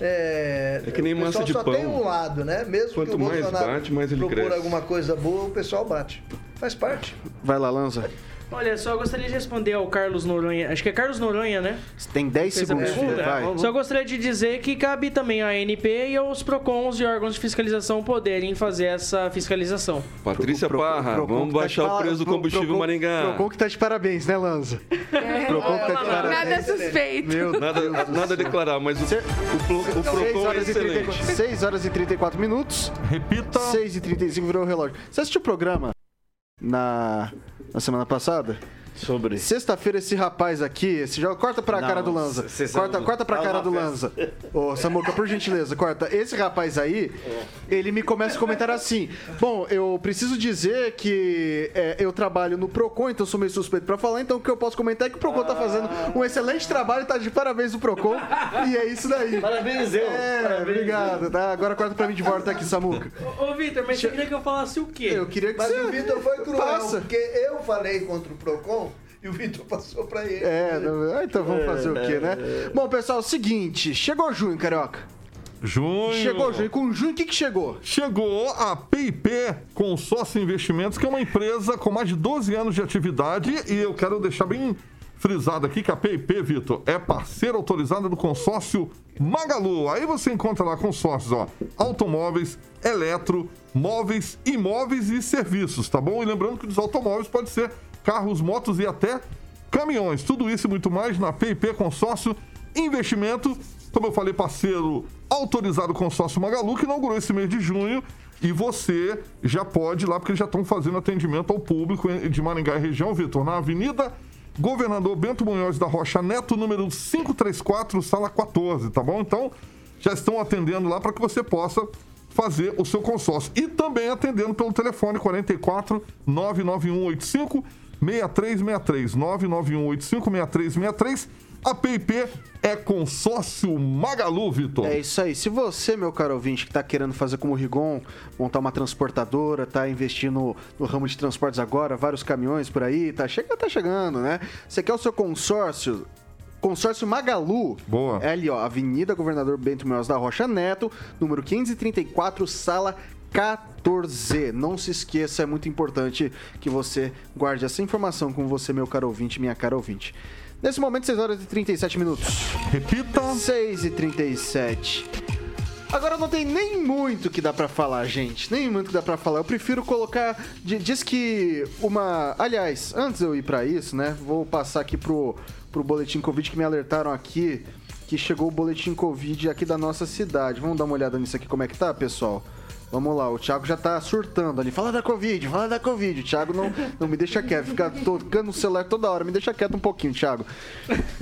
É, É que nem massa de só pão. tem um lado, né? Mesmo Quanto que o mais Bolsonaro bate, mais ele propor cresce. alguma coisa boa, o pessoal bate. Faz parte. Vai lá, Lanza. Olha, só gostaria de responder ao Carlos Noronha. Acho que é Carlos Noronha, né? Tem 10 Fez a segundos. Vai. Só gostaria de dizer que cabe também à ANP e aos PROCONs e órgãos de fiscalização poderem fazer essa fiscalização. Patrícia Pro- Parra, Procon vamos que tá baixar o preço do combustível Procon- Maringá. Procon que tá de parabéns, né, Lanza? Procon que tá de parabéns. Nada suspeito. Meu Nada, nada a declarar, mas o, o, o 6 Procon é horas, 34, excelente. 6 horas e 34 minutos. Repita. 6 e 35 virou o relógio. Você assistiu o programa na, na semana passada? Sobre. Sexta-feira, esse rapaz aqui, esse jogo. Corta pra Não, cara do Lanza. cê Corta, sabe- corta pra fala cara do festa. Lanza. Ô, Samuca, por gentileza, corta. Esse rapaz aí, ele me começa a comentar assim: Bom, eu preciso dizer que é, eu trabalho no Procon, então sou meio suspeito pra falar. Então o que eu posso comentar é que o Procon tá fazendo um excelente trabalho, tá de parabéns o Procon. E é isso daí. Parabéns, eu. É, Parabéns, obrigado, tá? Agora corta pra mim de volta aqui, Samuca. Ô, ô, Vitor, mas você queria que eu falasse o quê? Eu queria que Mas você. o Vitor foi cruel, Passa. porque eu falei contra o Procon e o Vitor passou pra ele. É, não- ah, então vamos fazer o quê, né? Bom, pessoal, é o seguinte, chegou junho, carioca. Junho. Chegou junho. Com junho, o que, que chegou? Chegou a PIP Consórcio Investimentos, que é uma empresa com mais de 12 anos de atividade. E eu quero deixar bem frisado aqui que a PIP, Vitor, é parceira autorizada do consórcio Magalu. Aí você encontra lá consórcios, ó, automóveis, eletro, móveis, imóveis e serviços, tá bom? E lembrando que dos automóveis pode ser carros, motos e até caminhões. Tudo isso e muito mais na PIP Consórcio Investimento. Como eu falei, parceiro autorizado consórcio Magalu, que inaugurou esse mês de junho. E você já pode ir lá, porque eles já estão fazendo atendimento ao público de Maringá e região, Vitor, na Avenida Governador Bento Munhoz da Rocha Neto, número 534, sala 14, tá bom? Então, já estão atendendo lá para que você possa fazer o seu consórcio. E também atendendo pelo telefone 44 99185 6363 99185 6363. A PIP é consórcio Magalu, Vitor. É isso aí. Se você, meu caro ouvinte, que tá querendo fazer como o Rigon, montar uma transportadora, tá investindo no, ramo de transportes agora, vários caminhões por aí, tá, chega, tá chegando, né? Você quer o seu consórcio? Consórcio Magalu. Boa. É ali, ó, Avenida Governador Bento Meus da Rocha Neto, número 534, sala 14. Não se esqueça, é muito importante que você guarde essa informação com você, meu caro ouvinte, minha cara ouvinte. Nesse momento, 6 horas e 37 minutos. Repita. 6 e 37. Agora não tem nem muito que dá pra falar, gente. Nem muito que dá pra falar. Eu prefiro colocar. di- Diz que uma. Aliás, antes de eu ir pra isso, né? Vou passar aqui pro, pro boletim Covid que me alertaram aqui. Que chegou o boletim Covid aqui da nossa cidade. Vamos dar uma olhada nisso aqui, como é que tá, pessoal? Vamos lá, o Thiago já tá surtando ali. Fala da Covid, fala da Covid. O Thiago não, não me deixa quieto, fica tocando no celular toda hora. Me deixa quieto um pouquinho, Thiago.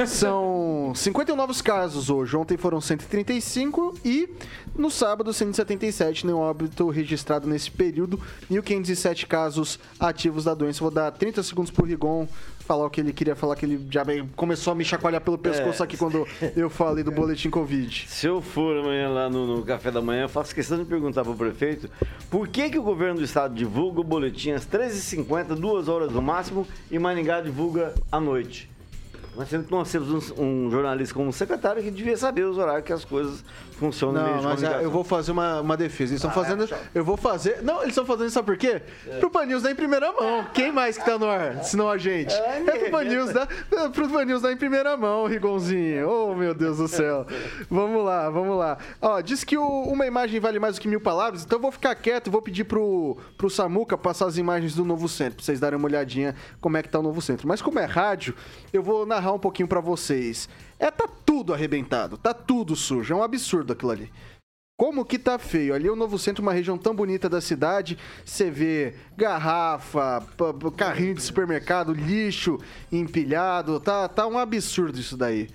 São 51 novos casos hoje. Ontem foram 135 e no sábado 177. Nenhum óbito registrado nesse período. 1.507 casos ativos da doença. Vou dar 30 segundos pro Rigon falar o que ele queria falar, que ele já começou a me chacoalhar pelo pescoço É. aqui quando eu falei do boletim Covid. Se eu for amanhã lá no, no café da manhã, eu faço questão de perguntar para o prefeito por que, que o governo do estado divulga o boletim às 13h50, duas horas no máximo, e Maringá divulga à noite. Nós temos, nós temos um, um jornalista como secretário que devia saber os horários que as coisas funcionam no meio Não, de mas é, comunicação. eu vou fazer uma, uma defesa. Eles estão Ah, fazendo. é, eu vou fazer. Não, eles estão fazendo isso, sabe por quê? Pro Pan News dar em primeira mão. Quem mais que tá no ar? Senão a gente. É, pro Pan News dar, é pro Pan News dar em primeira mão, Rigonzinho. Oh, meu Deus do céu. Vamos lá, vamos lá. Ó, diz que o- uma imagem vale mais do que mil palavras, então eu vou ficar quieto e vou pedir pro, pro Samuca passar as imagens do novo centro, pra vocês darem uma olhadinha como é que tá o novo centro. Mas como é rádio, eu vou narrar um pouquinho pra vocês. É, tá tudo arrebentado, tá tudo sujo. É um absurdo aquilo ali. Como que tá feio? Ali é o Novo Centro, uma região tão bonita da cidade. Você vê garrafa, carrinho de supermercado, lixo empilhado. Tá, tá um absurdo isso daí.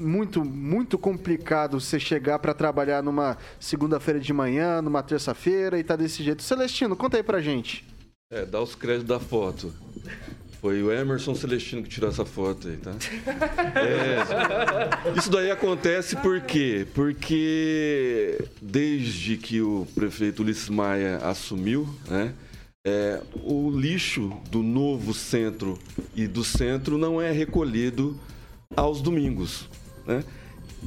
Muito, muito complicado você chegar pra trabalhar numa segunda-feira de manhã, numa terça-feira e tá desse jeito. Celestino, conta aí pra gente. É, dá os créditos da foto. Foi o Emerson Celestino que tirou essa foto aí, tá? É, isso daí acontece por quê? Porque desde que o prefeito Ulisses Maia assumiu, né? é, o lixo do novo centro e do centro não é recolhido aos domingos, né?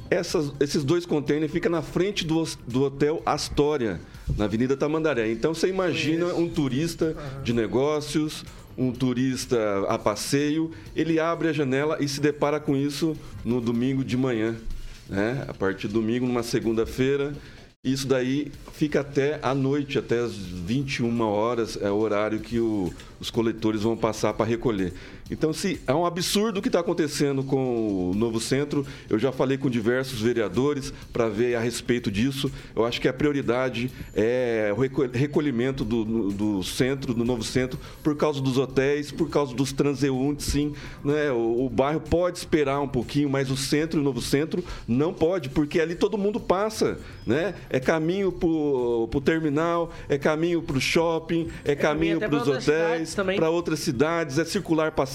Essas- esses dois containers ficam na frente do, do hotel Astoria, na Avenida Tamandaré. Então você imagina um turista de negócios, um turista a passeio, ele abre a janela e se depara com isso no domingo de manhã. Né? A partir do domingo, numa segunda-feira, Isso daí fica até à noite, até as 21 horas, é o horário que o, os coletores vão passar para recolher. Então, se é um absurdo o que está acontecendo com o novo centro. Eu já falei com diversos vereadores para ver a respeito disso. Eu acho que a prioridade é o reco- recolhimento do, do centro, do novo centro, por causa dos hotéis, por causa dos transeuntes, sim. Né? O, o bairro pode esperar um pouquinho, mas o centro, o novo centro, não pode, porque ali todo mundo passa. Né? É caminho para o terminal, é caminho para o shopping, é, caminho até para os hotéis, para outras cidades, é circular passando.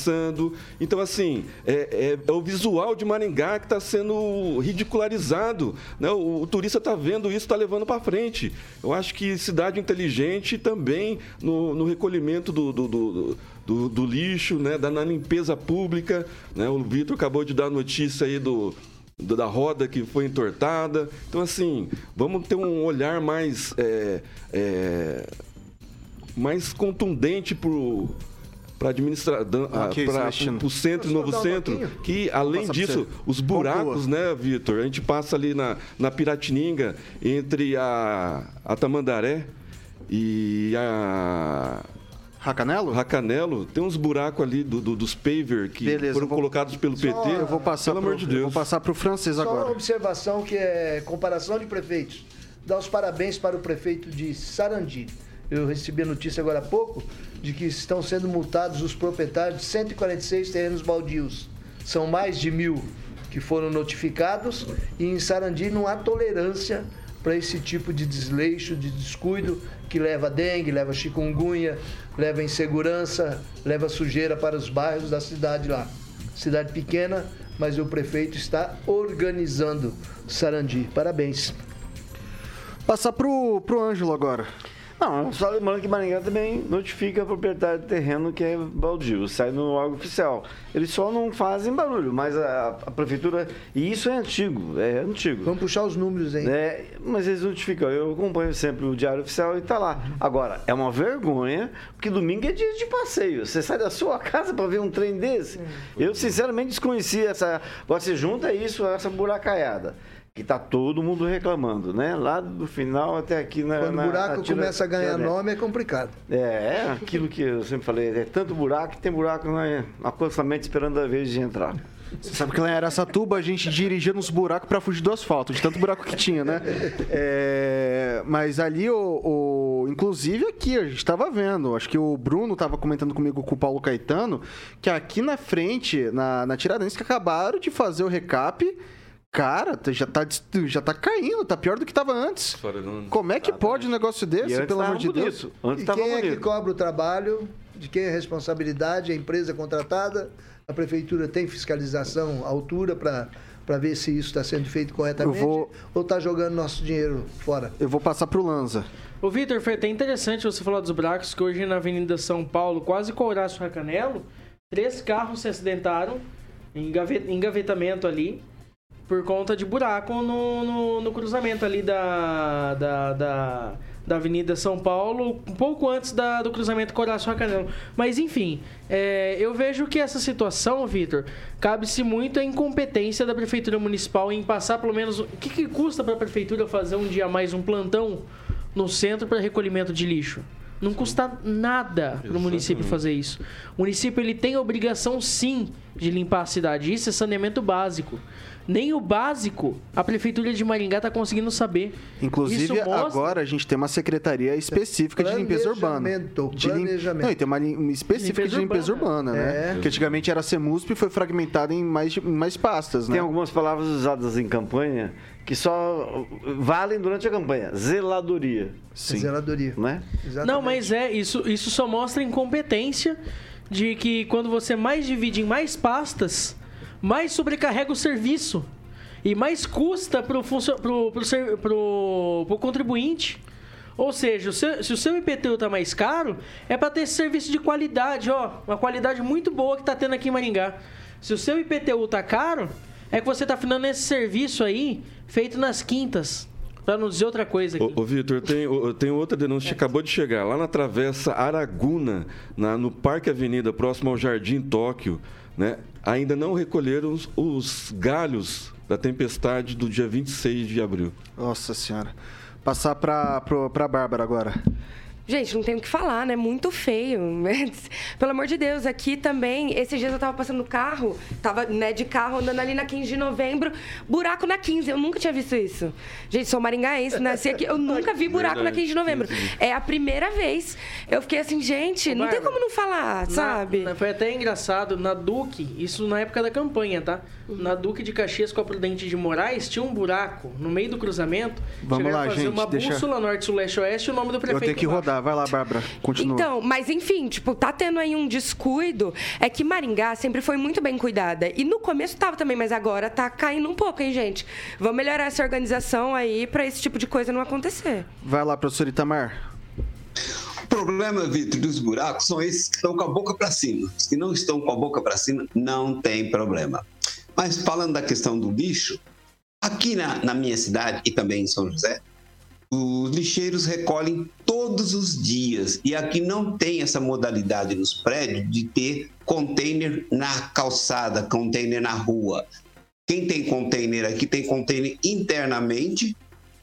Então, assim, é, é- é o visual de Maringá que está sendo ridicularizado. Né? O, o turista está vendo isso, está levando para frente. Eu acho que cidade inteligente também no, no recolhimento do, do- do- do- do lixo, né? da, na limpeza pública. Né? O Vitor acabou de dar notícia aí do, do- da roda que foi entortada. Então, assim, vamos ter um olhar mais. é, é, mais contundente para administrar Ah, para o centro e novo um centro toquinho? que além disso os buracos né Vitor a gente passa ali na, na Piratininga entre a, a Tamandaré e a Racanelo? Racanelo tem uns buracos ali do, do- dos paver que Beleza, foram vou- colocados pelo PT Eu vou passar pelo pro, amor de eu Deus vou passar pro francês Só uma agora. observação que é comparação de prefeitos. Dar os parabéns para o prefeito de Sarandi. Eu recebi a notícia agora há pouco de que estão sendo multados os proprietários de 146 terrenos baldios. São mais de mil que foram notificados e em Sarandi não há tolerância para esse tipo de desleixo, de descuido que leva dengue, leva chikungunya, leva insegurança, leva sujeira para os bairros da cidade lá. Cidade pequena, mas o prefeito está organizando Sarandi. Parabéns. Passar pro, pro Ângelo agora. Não, só lembrando que Maringá também notifica a proprietário do terreno que é baldio, sai no órgão oficial. Eles só não fazem barulho, mas a, a prefeitura. E isso é antigo, é antigo. Vamos puxar os números aí. É, mas eles notificam. Eu acompanho sempre o Diário Oficial e tá lá. Agora, é uma vergonha, porque domingo é dia de passeio. Você sai da sua casa para ver um trem desse. Eu, sinceramente, desconhecia essa. Agora, você junta isso a essa buracaiada. Que tá todo mundo reclamando, né? Lá do final até aqui na. Quando na- o buraco na tira- começa a ganhar internet. nome, é complicado. É, é aquilo que eu sempre falei, é tanto buraco que tem buraco na acostamento esperando a vez de entrar. Você sabe que lá em Araçatuba a gente dirigia nos buracos pra fugir do asfalto, de tanto buraco que tinha, né? É, mas ali, o, o- inclusive aqui, a gente tava vendo, acho que o Bruno tava comentando comigo com o Paulo Caetano, que aqui na frente, na, na Tiradentes, que acabaram de fazer o recap, cara, tá- já tá, já tá caindo, tá pior do que tava antes. Como é que pode um negócio desse, pelo amor de Deus? e quem é que cobra o trabalho? De quem é a responsabilidade? A empresa contratada? A prefeitura tem fiscalização à altura para para ver se isso está sendo feito corretamente Eu vou- ou está jogando nosso dinheiro fora? Eu vou passar pro Lanza. Ô, Vitor, foi até interessante você falar dos buracos, que hoje na Avenida São Paulo, quase com o Horácio Racanelo, três carros se acidentaram em engave- engavetamento ali, por conta de buraco no, no, no cruzamento ali da, da, da, da Avenida São Paulo, um pouco antes da, do cruzamento com o Horácio Racanelo. Mas, enfim, é, eu vejo que essa situação, Vitor, cabe-se muito a incompetência da Prefeitura Municipal em passar pelo menos... O que, que custa para a Prefeitura fazer um dia a mais um plantão no centro para recolhimento de lixo? Não custa nada para o município fazer isso. O município ele tem a obrigação, sim, de limpar a cidade. Isso é saneamento básico. Nem o básico a Prefeitura de Maringá está conseguindo saber. Inclusive, mostra- agora a gente tem uma secretaria específica de limpeza urbana. Planejamento, De lim- planejamento. Não, e tem uma lim- específica Limpeza de limpeza urbana. urbana, né? É. Que antigamente era CEMUSP e foi fragmentada em mais, em mais pastas, né? Tem algumas palavras usadas em campanha que só valem durante a campanha. Zeladoria. Sim. Zeladoria. Né? Não, mas é, isso, isso só mostra incompetência de que quando você mais divide em mais pastas, mais sobrecarrega o serviço. E mais custa pro, funcio- pro, pro, pro, pro contribuinte. Ou seja, o se o seu IPTU tá mais caro, é para ter esse serviço de qualidade, ó. Uma qualidade muito boa que tá tendo aqui em Maringá. Se o seu IPTU tá caro, é que você tá afinando esse serviço aí, feito nas quintas. Pra não dizer outra coisa aqui. Ô, ô Vitor, tem, ô, tem outra denúncia que acabou de chegar. Lá na Travessa Araguna, na- no Parque Avenida, próximo ao Jardim Tóquio, né? ainda não recolheram os, os galhos da tempestade do dia 26 de abril. Nossa senhora. Passar pro, pra Bárbara agora. Gente, não tenho o que falar, né? Muito feio. Pelo amor de Deus, aqui também, esses dias eu tava passando no carro, tava né, de carro andando ali na 15 de novembro, buraco na 15. Eu nunca tinha visto isso. Gente, sou maringaense, nasci aqui, eu nunca vi buraco na 15 de novembro. É a primeira vez. Eu fiquei assim, gente, não tem como não falar, sabe? Na- foi até engraçado, na Duque, isso na época da campanha, tá? Na Duque de Caxias com a Prudente de Moraes, tinha um buraco no meio do cruzamento. Vamos lá, a fazer gente, uma deixa- bússola norte, sul, leste, oeste e o nome do Eu prefeito. tenho que embaixo. Vai lá, Bárbara. Continua. Então, mas enfim, tipo, tá tendo aí um descuido. É que Maringá sempre foi muito bem cuidada. E no começo tava também, mas agora tá caindo um pouco, hein, gente? Vamos melhorar essa organização aí pra esse tipo de coisa não acontecer. Vai lá, professor Itamar. O problema, Vitor, dos buracos são esses que estão com a boca para cima. Os que não estão com a boca para cima, não tem problema. Mas falando da questão do lixo, aqui na, na minha cidade e também em São José, os lixeiros recolhem todos os dias. E aqui não tem essa modalidade nos prédios de ter container na calçada, container na rua. Quem tem container aqui tem container internamente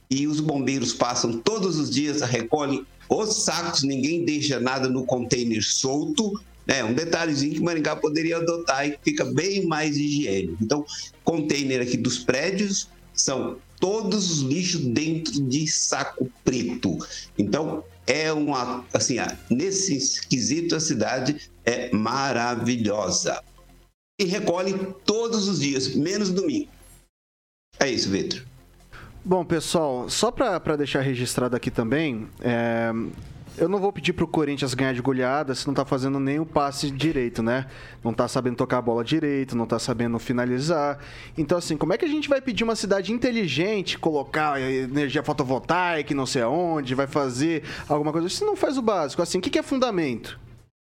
e os bombeiros passam todos os dias, recolhem os sacos, ninguém deixa nada no container solto. É um detalhezinho que Maringá poderia adotar e fica bem mais higiênico. Então, container aqui dos prédios são todos os lixos dentro de saco preto. Então, é uma, assim, nesse quesito a cidade é maravilhosa. E recolhe todos os dias, menos domingo. É isso, Vitor. Bom, pessoal, só pra deixar registrado aqui também, é, eu não vou pedir pro Corinthians ganhar de goleada se não tá fazendo nem o passe direito, né? Não tá sabendo tocar a bola direito, não tá sabendo finalizar. Então, assim, como é que a gente vai pedir uma cidade inteligente, colocar energia fotovoltaica, não sei aonde, vai fazer alguma coisa? Se não faz o básico, assim, o que, que é fundamento?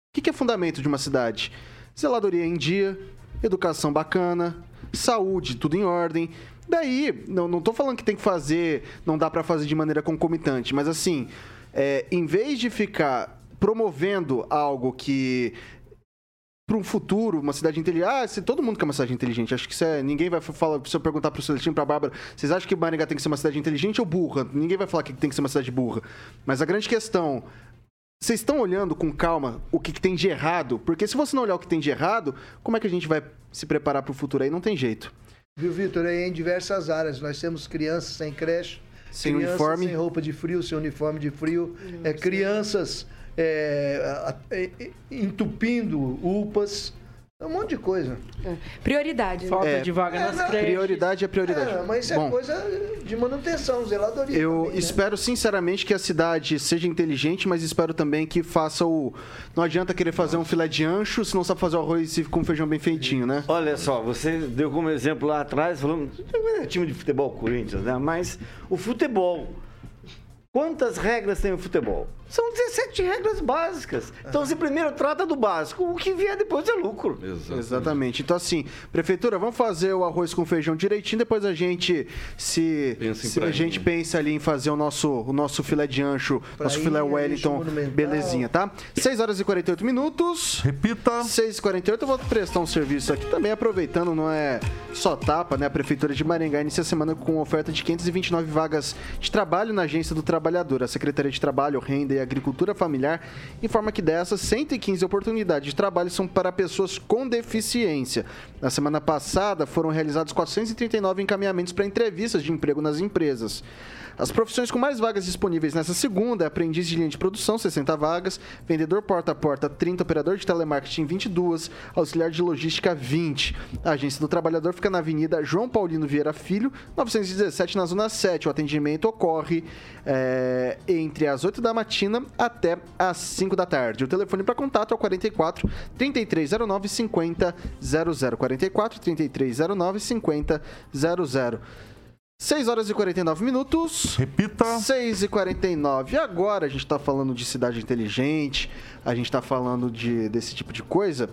O que, que é fundamento de uma cidade? Zeladoria em dia, educação bacana, saúde, tudo em ordem. Daí, não, não tô falando que tem que fazer, não dá pra fazer de maneira concomitante, mas assim, é, em vez de ficar promovendo algo que para um futuro, uma cidade inteligente. Ah, se todo mundo quer uma cidade inteligente. Acho que isso é, ninguém vai falar, se eu perguntar pro Celestino, pra Bárbara, vocês acham que Maringá tem que ser uma cidade inteligente ou burra? Ninguém vai falar que tem que ser uma cidade burra. Mas a grande questão, vocês estão olhando com calma o que, que tem de errado? Porque se você não olhar o que tem de errado, como é que a gente vai se preparar para o futuro aí? Não tem jeito. Viu, Vitor? Em diversas áreas. Nós temos crianças sem creche, Sem crianças uniforme. sem roupa de frio, sem uniforme de frio, é, crianças é, a- é, entupindo UPAs, um monte de coisa. Prioridade. né? Falta É, de vaga nas creches. Prioridade é prioridade. É, mas isso Bom, é coisa de manutenção, zeladoria. Eu também, né? espero sinceramente que a cidade seja inteligente, mas espero também que faça o. Não adianta querer fazer um filé de ancho se não sabe fazer o arroz e com feijão bem feitinho, né? Olha só, você deu como exemplo lá atrás, falando, é time de futebol Corinthians, né? Mas o futebol. Quantas regras tem o futebol? São 17 regras básicas. Então você primeiro trata do básico, o que vier depois é lucro. Exatamente. Então, assim, prefeitura, vamos fazer o arroz com feijão direitinho, depois a gente se, Pensa em se a prainha. gente pensa ali em fazer o nosso, o nosso filé de ancho, nosso filé Prainha, Wellington, belezinha, tá? 6 horas e 48 minutos. Repita. 6h48, eu vou prestar um serviço aqui também, aproveitando, não é só tapa, né? A Prefeitura de Maringá inicia a semana com oferta de 529 vagas de trabalho na Agência do A Secretaria de Trabalho, Renda e Agricultura Familiar informa que dessas, 115 oportunidades de trabalho são para pessoas com deficiência. Na semana passada, foram realizados 439 encaminhamentos para entrevistas de emprego nas empresas. As profissões com mais vagas disponíveis nessa segunda é aprendiz de linha de produção, 60 vagas, vendedor porta a porta, 30, operador de telemarketing, 22, auxiliar de logística, 20. A Agência do Trabalhador fica na Avenida João Paulino Vieira Filho, 917, na Zona 7. O atendimento ocorre é, entre as 8 da matina até as 5 da tarde. O telefone para contato é o 44 3309 50 00. 44 3309 50 00. 6 horas e 49 minutos. Repita. 6 e 49. E agora a gente tá falando de cidade inteligente, a gente tá falando de, desse tipo de coisa.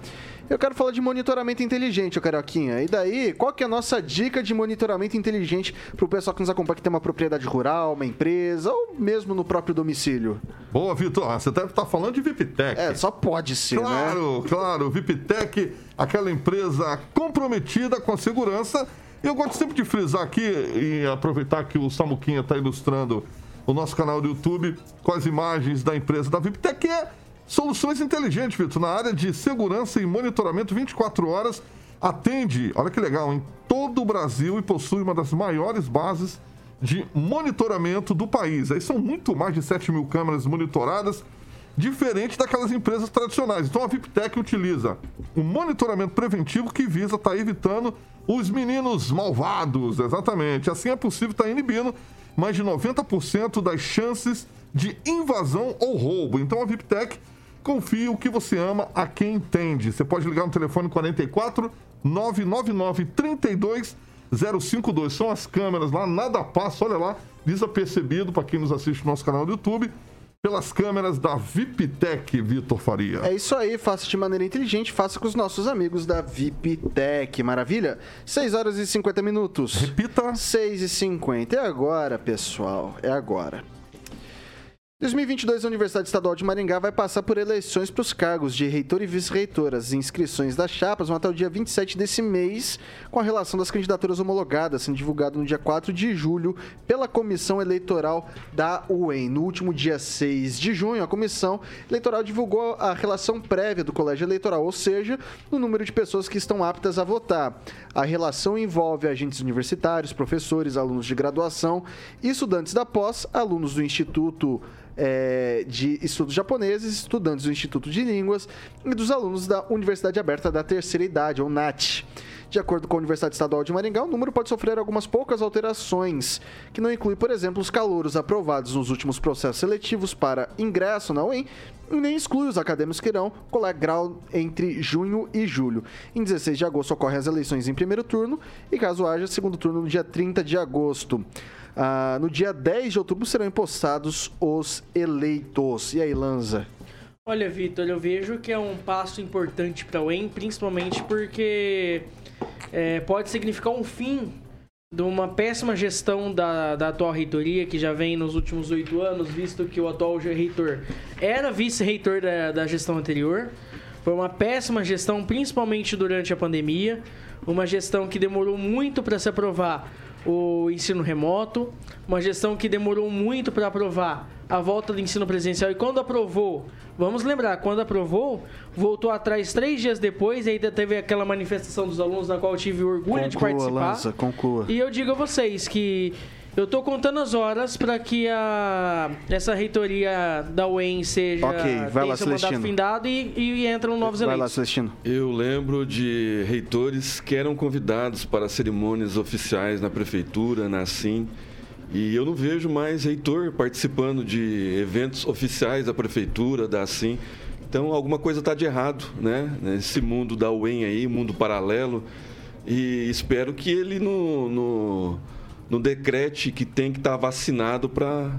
Eu quero falar de monitoramento inteligente, ô Carioquinha. E daí, qual que é a nossa dica de monitoramento inteligente pro pessoal que nos acompanha que tem uma propriedade rural, uma empresa ou mesmo no próprio domicílio? Boa, Vitor. Ah, você deve estar falando de VIPTEC. É, só pode ser, né? Claro, claro. VIPTEC, aquela empresa comprometida com a segurança. Eu gosto sempre de frisar aqui e aproveitar que o Samuquinha está ilustrando o nosso canal do YouTube com as imagens da empresa da VIPTEC, que é soluções inteligentes, Vitor, na área de segurança e monitoramento 24 horas. Atende, olha que legal, em todo o Brasil e possui uma das maiores bases de monitoramento do país. Aí são muito mais de 7 mil câmeras monitoradas, diferente daquelas empresas tradicionais. Então a VIPTEC utiliza um monitoramento preventivo que visa estar tá evitando os meninos malvados, exatamente. Assim é possível estar tá inibindo mais de 90% das chances de invasão ou roubo. Então a VIPTEC confia o que você ama a quem entende. Você pode ligar no telefone 44 999 32 052. São as câmeras lá, nada passa, olha lá, desapercebido para quem nos assiste no nosso canal do YouTube pelas câmeras da VIPTEC, Vitor Faria. É isso aí, faça de maneira inteligente, faça com os nossos amigos da VIPTEC. Maravilha? 6 horas e 50 minutos. Repita. 6 e 50. É agora, pessoal. É agora. 2022, a Universidade Estadual de Maringá vai passar por eleições para os cargos de reitor e vice-reitor. As inscrições das chapas vão até o dia 27 desse mês, com a relação das candidaturas homologadas, sendo divulgado no dia 4 de julho pela Comissão Eleitoral da UEM. No último dia 6 de junho, a Comissão Eleitoral divulgou a relação prévia do Colégio Eleitoral, ou seja, o número de pessoas que estão aptas a votar. A relação envolve agentes universitários, professores, alunos de graduação, estudantes da pós, alunos do Instituto é, de estudos japoneses, estudantes do Instituto de Línguas e dos alunos da Universidade Aberta da Terceira Idade, ou NAT. De acordo com a Universidade Estadual de Maringá, o número pode sofrer algumas poucas alterações, que não inclui, por exemplo, os calouros aprovados nos últimos processos seletivos para ingresso na UEM, nem exclui os acadêmicos que irão colar grau entre junho e julho. Em 16 de agosto ocorrem as eleições em primeiro turno e, caso haja, segundo turno no dia 30 de agosto. Ah, no dia 10 de outubro serão empossados os eleitos. E aí, Lanza? Olha, Vitor, eu vejo que é um passo importante para o UEM, principalmente porque é, pode significar um fim de uma péssima gestão da, da atual reitoria, que já vem nos últimos oito anos, visto que o atual reitor era vice-reitor da, da gestão anterior. Foi uma péssima gestão, principalmente durante a pandemia. Uma gestão que demorou muito para se aprovar o ensino remoto, uma gestão que demorou muito para aprovar a volta do ensino presencial e quando aprovou, vamos lembrar, quando aprovou, voltou atrás três dias depois e ainda teve aquela manifestação dos alunos na qual eu tive orgulho conclua, de participar. Lança, conclua. E eu digo a vocês que eu tô contando as horas para que a essa reitoria da UEM seja okay, vai lá, seu mandato findado e, e entram novos vai eleitos. Lá, Celestino. Eu lembro de reitores que eram convidados para cerimônias oficiais na prefeitura, na SIM, e eu não vejo mais reitor participando de eventos oficiais da prefeitura, da SIM. Então, alguma coisa está de errado, né? Nesse mundo da UEM aí, mundo paralelo. E espero que ele no, no decrete que tem que estar tá vacinado para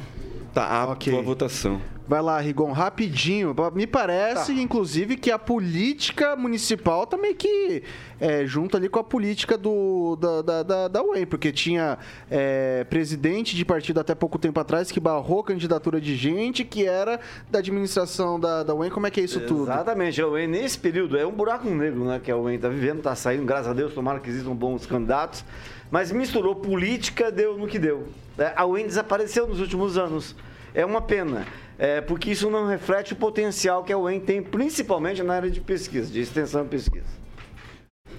estar tá apto okay. à votação. Vai lá, Rigon, rapidinho. Me parece, tá. inclusive, que a política municipal tá meio que é, junto ali com a política do, da, da, da, da UEM, porque tinha é, presidente de partido até pouco tempo atrás que barrou candidatura de gente que era da administração da, da UEM. Como é que é isso tudo? Exatamente. A UEM, nesse período, é um buraco negro né, que a UEM está vivendo, está saindo, graças a Deus, tomara que existam bons candidatos mas misturou política, deu no que deu. É, a UEM desapareceu nos últimos anos. É uma pena, é, porque isso não reflete o potencial que a UEM tem, principalmente na área de pesquisa, de extensão e pesquisa.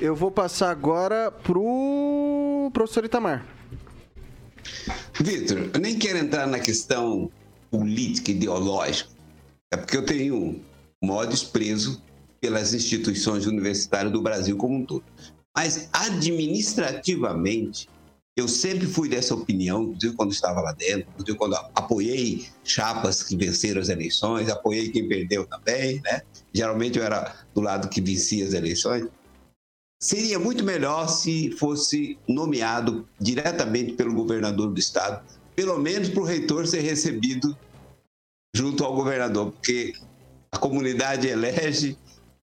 Eu vou passar agora para o professor Itamar. Vitor, eu nem quero entrar na questão política, ideológica, é porque eu tenho o maior desprezo pelas instituições universitárias do Brasil como um todo. Mas administrativamente, eu sempre fui dessa opinião, inclusive quando estava lá dentro, inclusive quando apoiei chapas que venceram as eleições, apoiei quem perdeu também, né? Geralmente eu era do lado que vencia as eleições. Seria muito melhor se fosse nomeado diretamente pelo governador do estado, pelo menos para o reitor ser recebido junto ao governador, porque a comunidade elege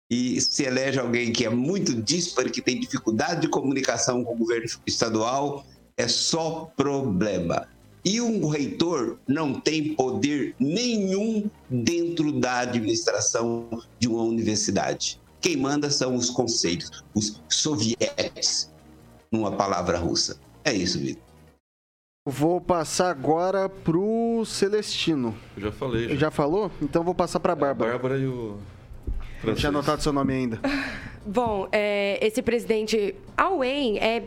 e se elege alguém que é muito dísparo, que tem dificuldade de comunicação com o governo estadual, é só problema. E um reitor não tem poder nenhum dentro da administração de uma universidade. Quem manda são os conselhos, os sovietes, numa palavra russa. É isso, Vitor. Vou passar agora pro Celestino. Eu já falei. Já, já falou? Então vou passar pra Bárbara. A Bárbara e o. Não tinha anotado seu nome ainda. Bom, é, esse presidente. A UEM é.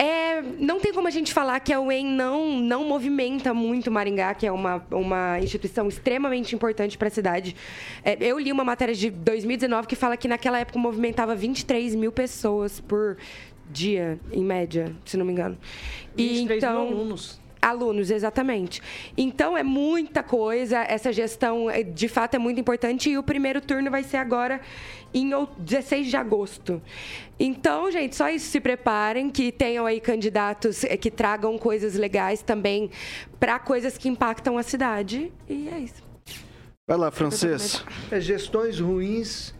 É, não tem como a gente falar que a UEM não, não movimenta muito Maringá, que é uma, uma instituição extremamente importante para a cidade. É, eu li uma matéria de 2019 que fala que naquela época movimentava 23 mil pessoas por dia, em média, se não me engano. 23 então, mil alunos. Alunos, exatamente. Então é muita coisa, essa gestão é, de fato é muito importante e o primeiro turno vai ser agora em 16 de agosto. Então, gente, só isso se preparem, que tenham aí candidatos é, que tragam coisas legais também para coisas que impactam a cidade. E é isso. Vai lá, francês. É, gestões ruins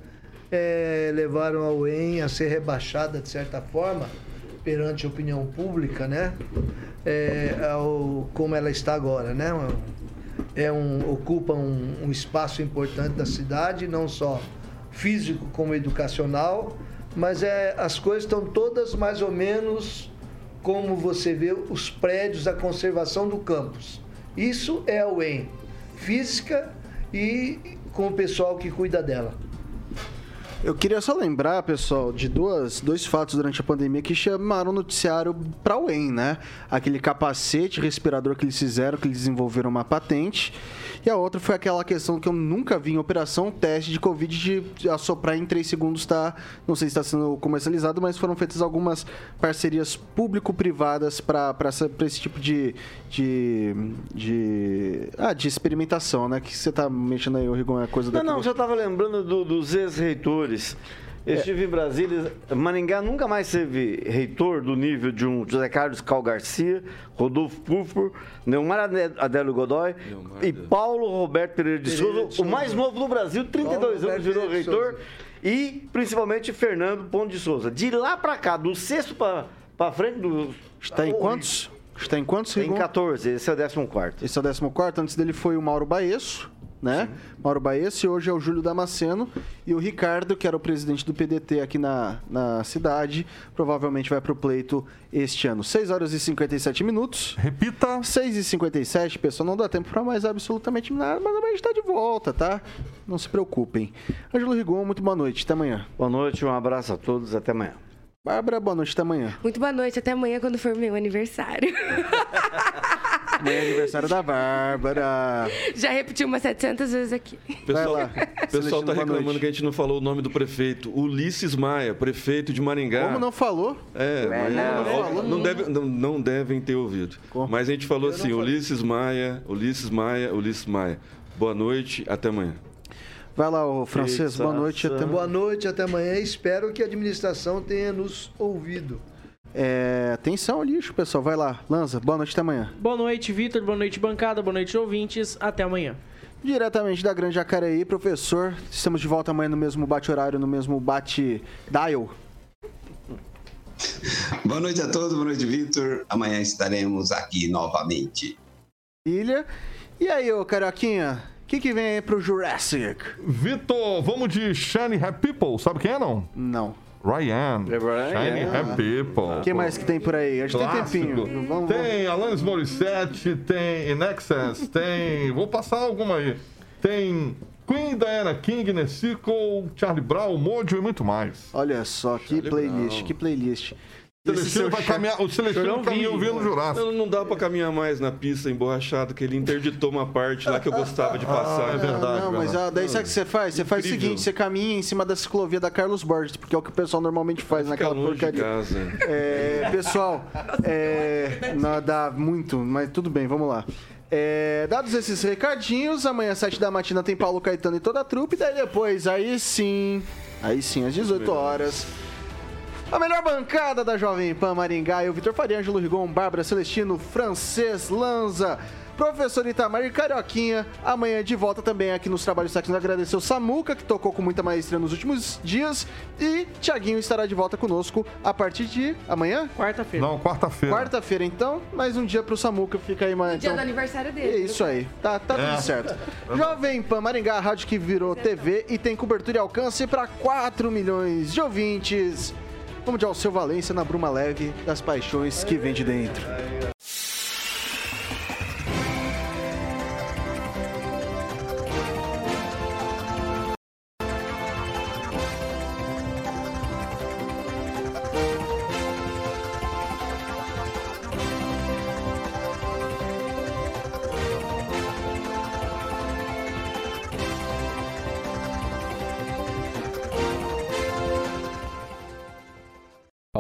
é, levaram a UEM a ser rebaixada de certa forma perante a opinião pública, né? É, ao, como ela está agora, né? É um, ocupa um, um espaço importante da cidade, não só físico como educacional, mas é, as coisas estão todas mais ou menos como você vê os prédios, a conservação do campus. Isso é a UEM, física e com o pessoal que cuida dela. Eu queria só lembrar, pessoal, de duas, dois fatos durante a pandemia que chamaram o noticiário para o EM, né? Aquele capacete respirador que eles fizeram, que eles desenvolveram uma patente. E a outra foi aquela questão que eu nunca vi em operação, teste de Covid de assoprar em 3 segundos, tá? Não sei se está sendo comercializado, mas foram feitas algumas parcerias público-privadas para esse tipo de, de, de, ah, de experimentação, né? Que você tá mexendo aí, o Rigon, é coisa Não, da não, já estava lembrando do, dos ex-reitores. Eu É. estive em Brasília. Maringá nunca mais teve reitor do nível de um José Carlos Cal Garcia, Rodolfo Puffer, Neumar Adélio Godoy e Paulo Roberto Pereira de Pereira Souza, de o mais novo do Brasil, 32 Paulo anos, virou reitor. E principalmente Fernando Ponte de Souza. De lá para cá, do sexto para frente, do. Está em quantos? Está em quantos, Em Rigon? 14, esse é o 14. Esse é o 14. Antes dele foi o Mauro Baesso, né? Mauro Baesso e hoje é o Júlio Damasceno. E o Ricardo, que era o presidente do PDT aqui na, na cidade, provavelmente vai pro pleito este ano. 6 horas e 57 minutos. Repita. 6 e 57, pessoal. Não dá tempo para mais absolutamente nada, mas a gente tá de volta, tá? Não se preocupem. Ângelo Rigon, muito boa noite. Até amanhã. Boa noite, um abraço a todos, até amanhã. Bárbara, boa noite. Até amanhã. Muito boa noite, até amanhã quando for meu aniversário. Amanhã é aniversário da Bárbara. Já repeti umas 700 vezes aqui. Pessoal, lá. o pessoal boa reclamando noite. que a gente não falou o nome do prefeito. Ulisses Maia, prefeito de Maringá. Como não falou? É, mas não, ó, falou. não, deve- não- não devem ter ouvido. Mas a gente falou assim, Ulisses Maia, Ulisses Maia, Ulisses Maia. Boa noite, até amanhã. Vai lá, ô francês. Boa noite. Até Boa noite, até amanhã. Espero que a administração tenha nos ouvido. É, atenção ao lixo, pessoal. Vai lá. Lanza, boa noite até amanhã. Boa noite, Vitor. Boa noite, bancada. Boa noite, ouvintes. Até amanhã. Diretamente da Grande Jacareí, professor. Estamos de volta amanhã no mesmo bate-horário, no mesmo bate-dial. Boa noite a todos, boa noite, Vitor. Amanhã estaremos aqui novamente. Ilha. E aí, ô Carioquinha? O que, que vem aí pro Jurassic? Vitor, vamos de Shiny Happy People. Sabe quem é, não? Não. Ryan. Ryan. Shiny Happy People. O que mais que tem por aí? A gente tem tempinho. Vamos, Tem Alanis Morissette, tem In Excess, tem. Vou passar alguma aí. Tem Queen, Diana King, Nessicle, Charlie Brown, Mojo e muito mais. Olha só, que playlist, Brown. que playlist. O Celestino vai caminhar, o Celestino caminha ouvindo o Jurássico. Não, não dá pra caminhar mais na pista emborrachado, que ele interditou uma parte lá que eu gostava de passar. é verdade. Não, mas ah, daí sabe o que você faz? Você faz o seguinte, você caminha em cima da ciclovia da Carlos Borges, porque é o que o pessoal normalmente faz Fica naquela longe de porcaria. casa. É, pessoal, é, não dá muito, mas tudo bem, vamos lá. É, dados esses recadinhos, amanhã às 7 da matina tem Paulo Caetano e toda a trupe, daí depois, aí sim, aí sim, às 18 horas. A melhor bancada da Jovem Pan Maringá, eu, Vitor Faria, Ângelo Rigon, Bárbara Celestino, Francês Lanza, Professor Itamar e Carioquinha. Amanhã de volta também aqui nos Trabalhos Técnicos. Agradecer o Samuca, que tocou com muita maestria nos últimos dias. E Tiaguinho estará de volta conosco a partir de amanhã? Quarta-feira. Não, quarta-feira. Quarta-feira, então. Mais um dia pro Samuca. Fica aí, mais. Dia Então... do aniversário É dele. isso aí, tá, tá tudo É. certo. Jovem Pan Maringá, a rádio que virou TV e tem cobertura e alcance para 4 milhões de ouvintes. Vamos de Alceu Valência na Bruma Leve das paixões que vem de dentro.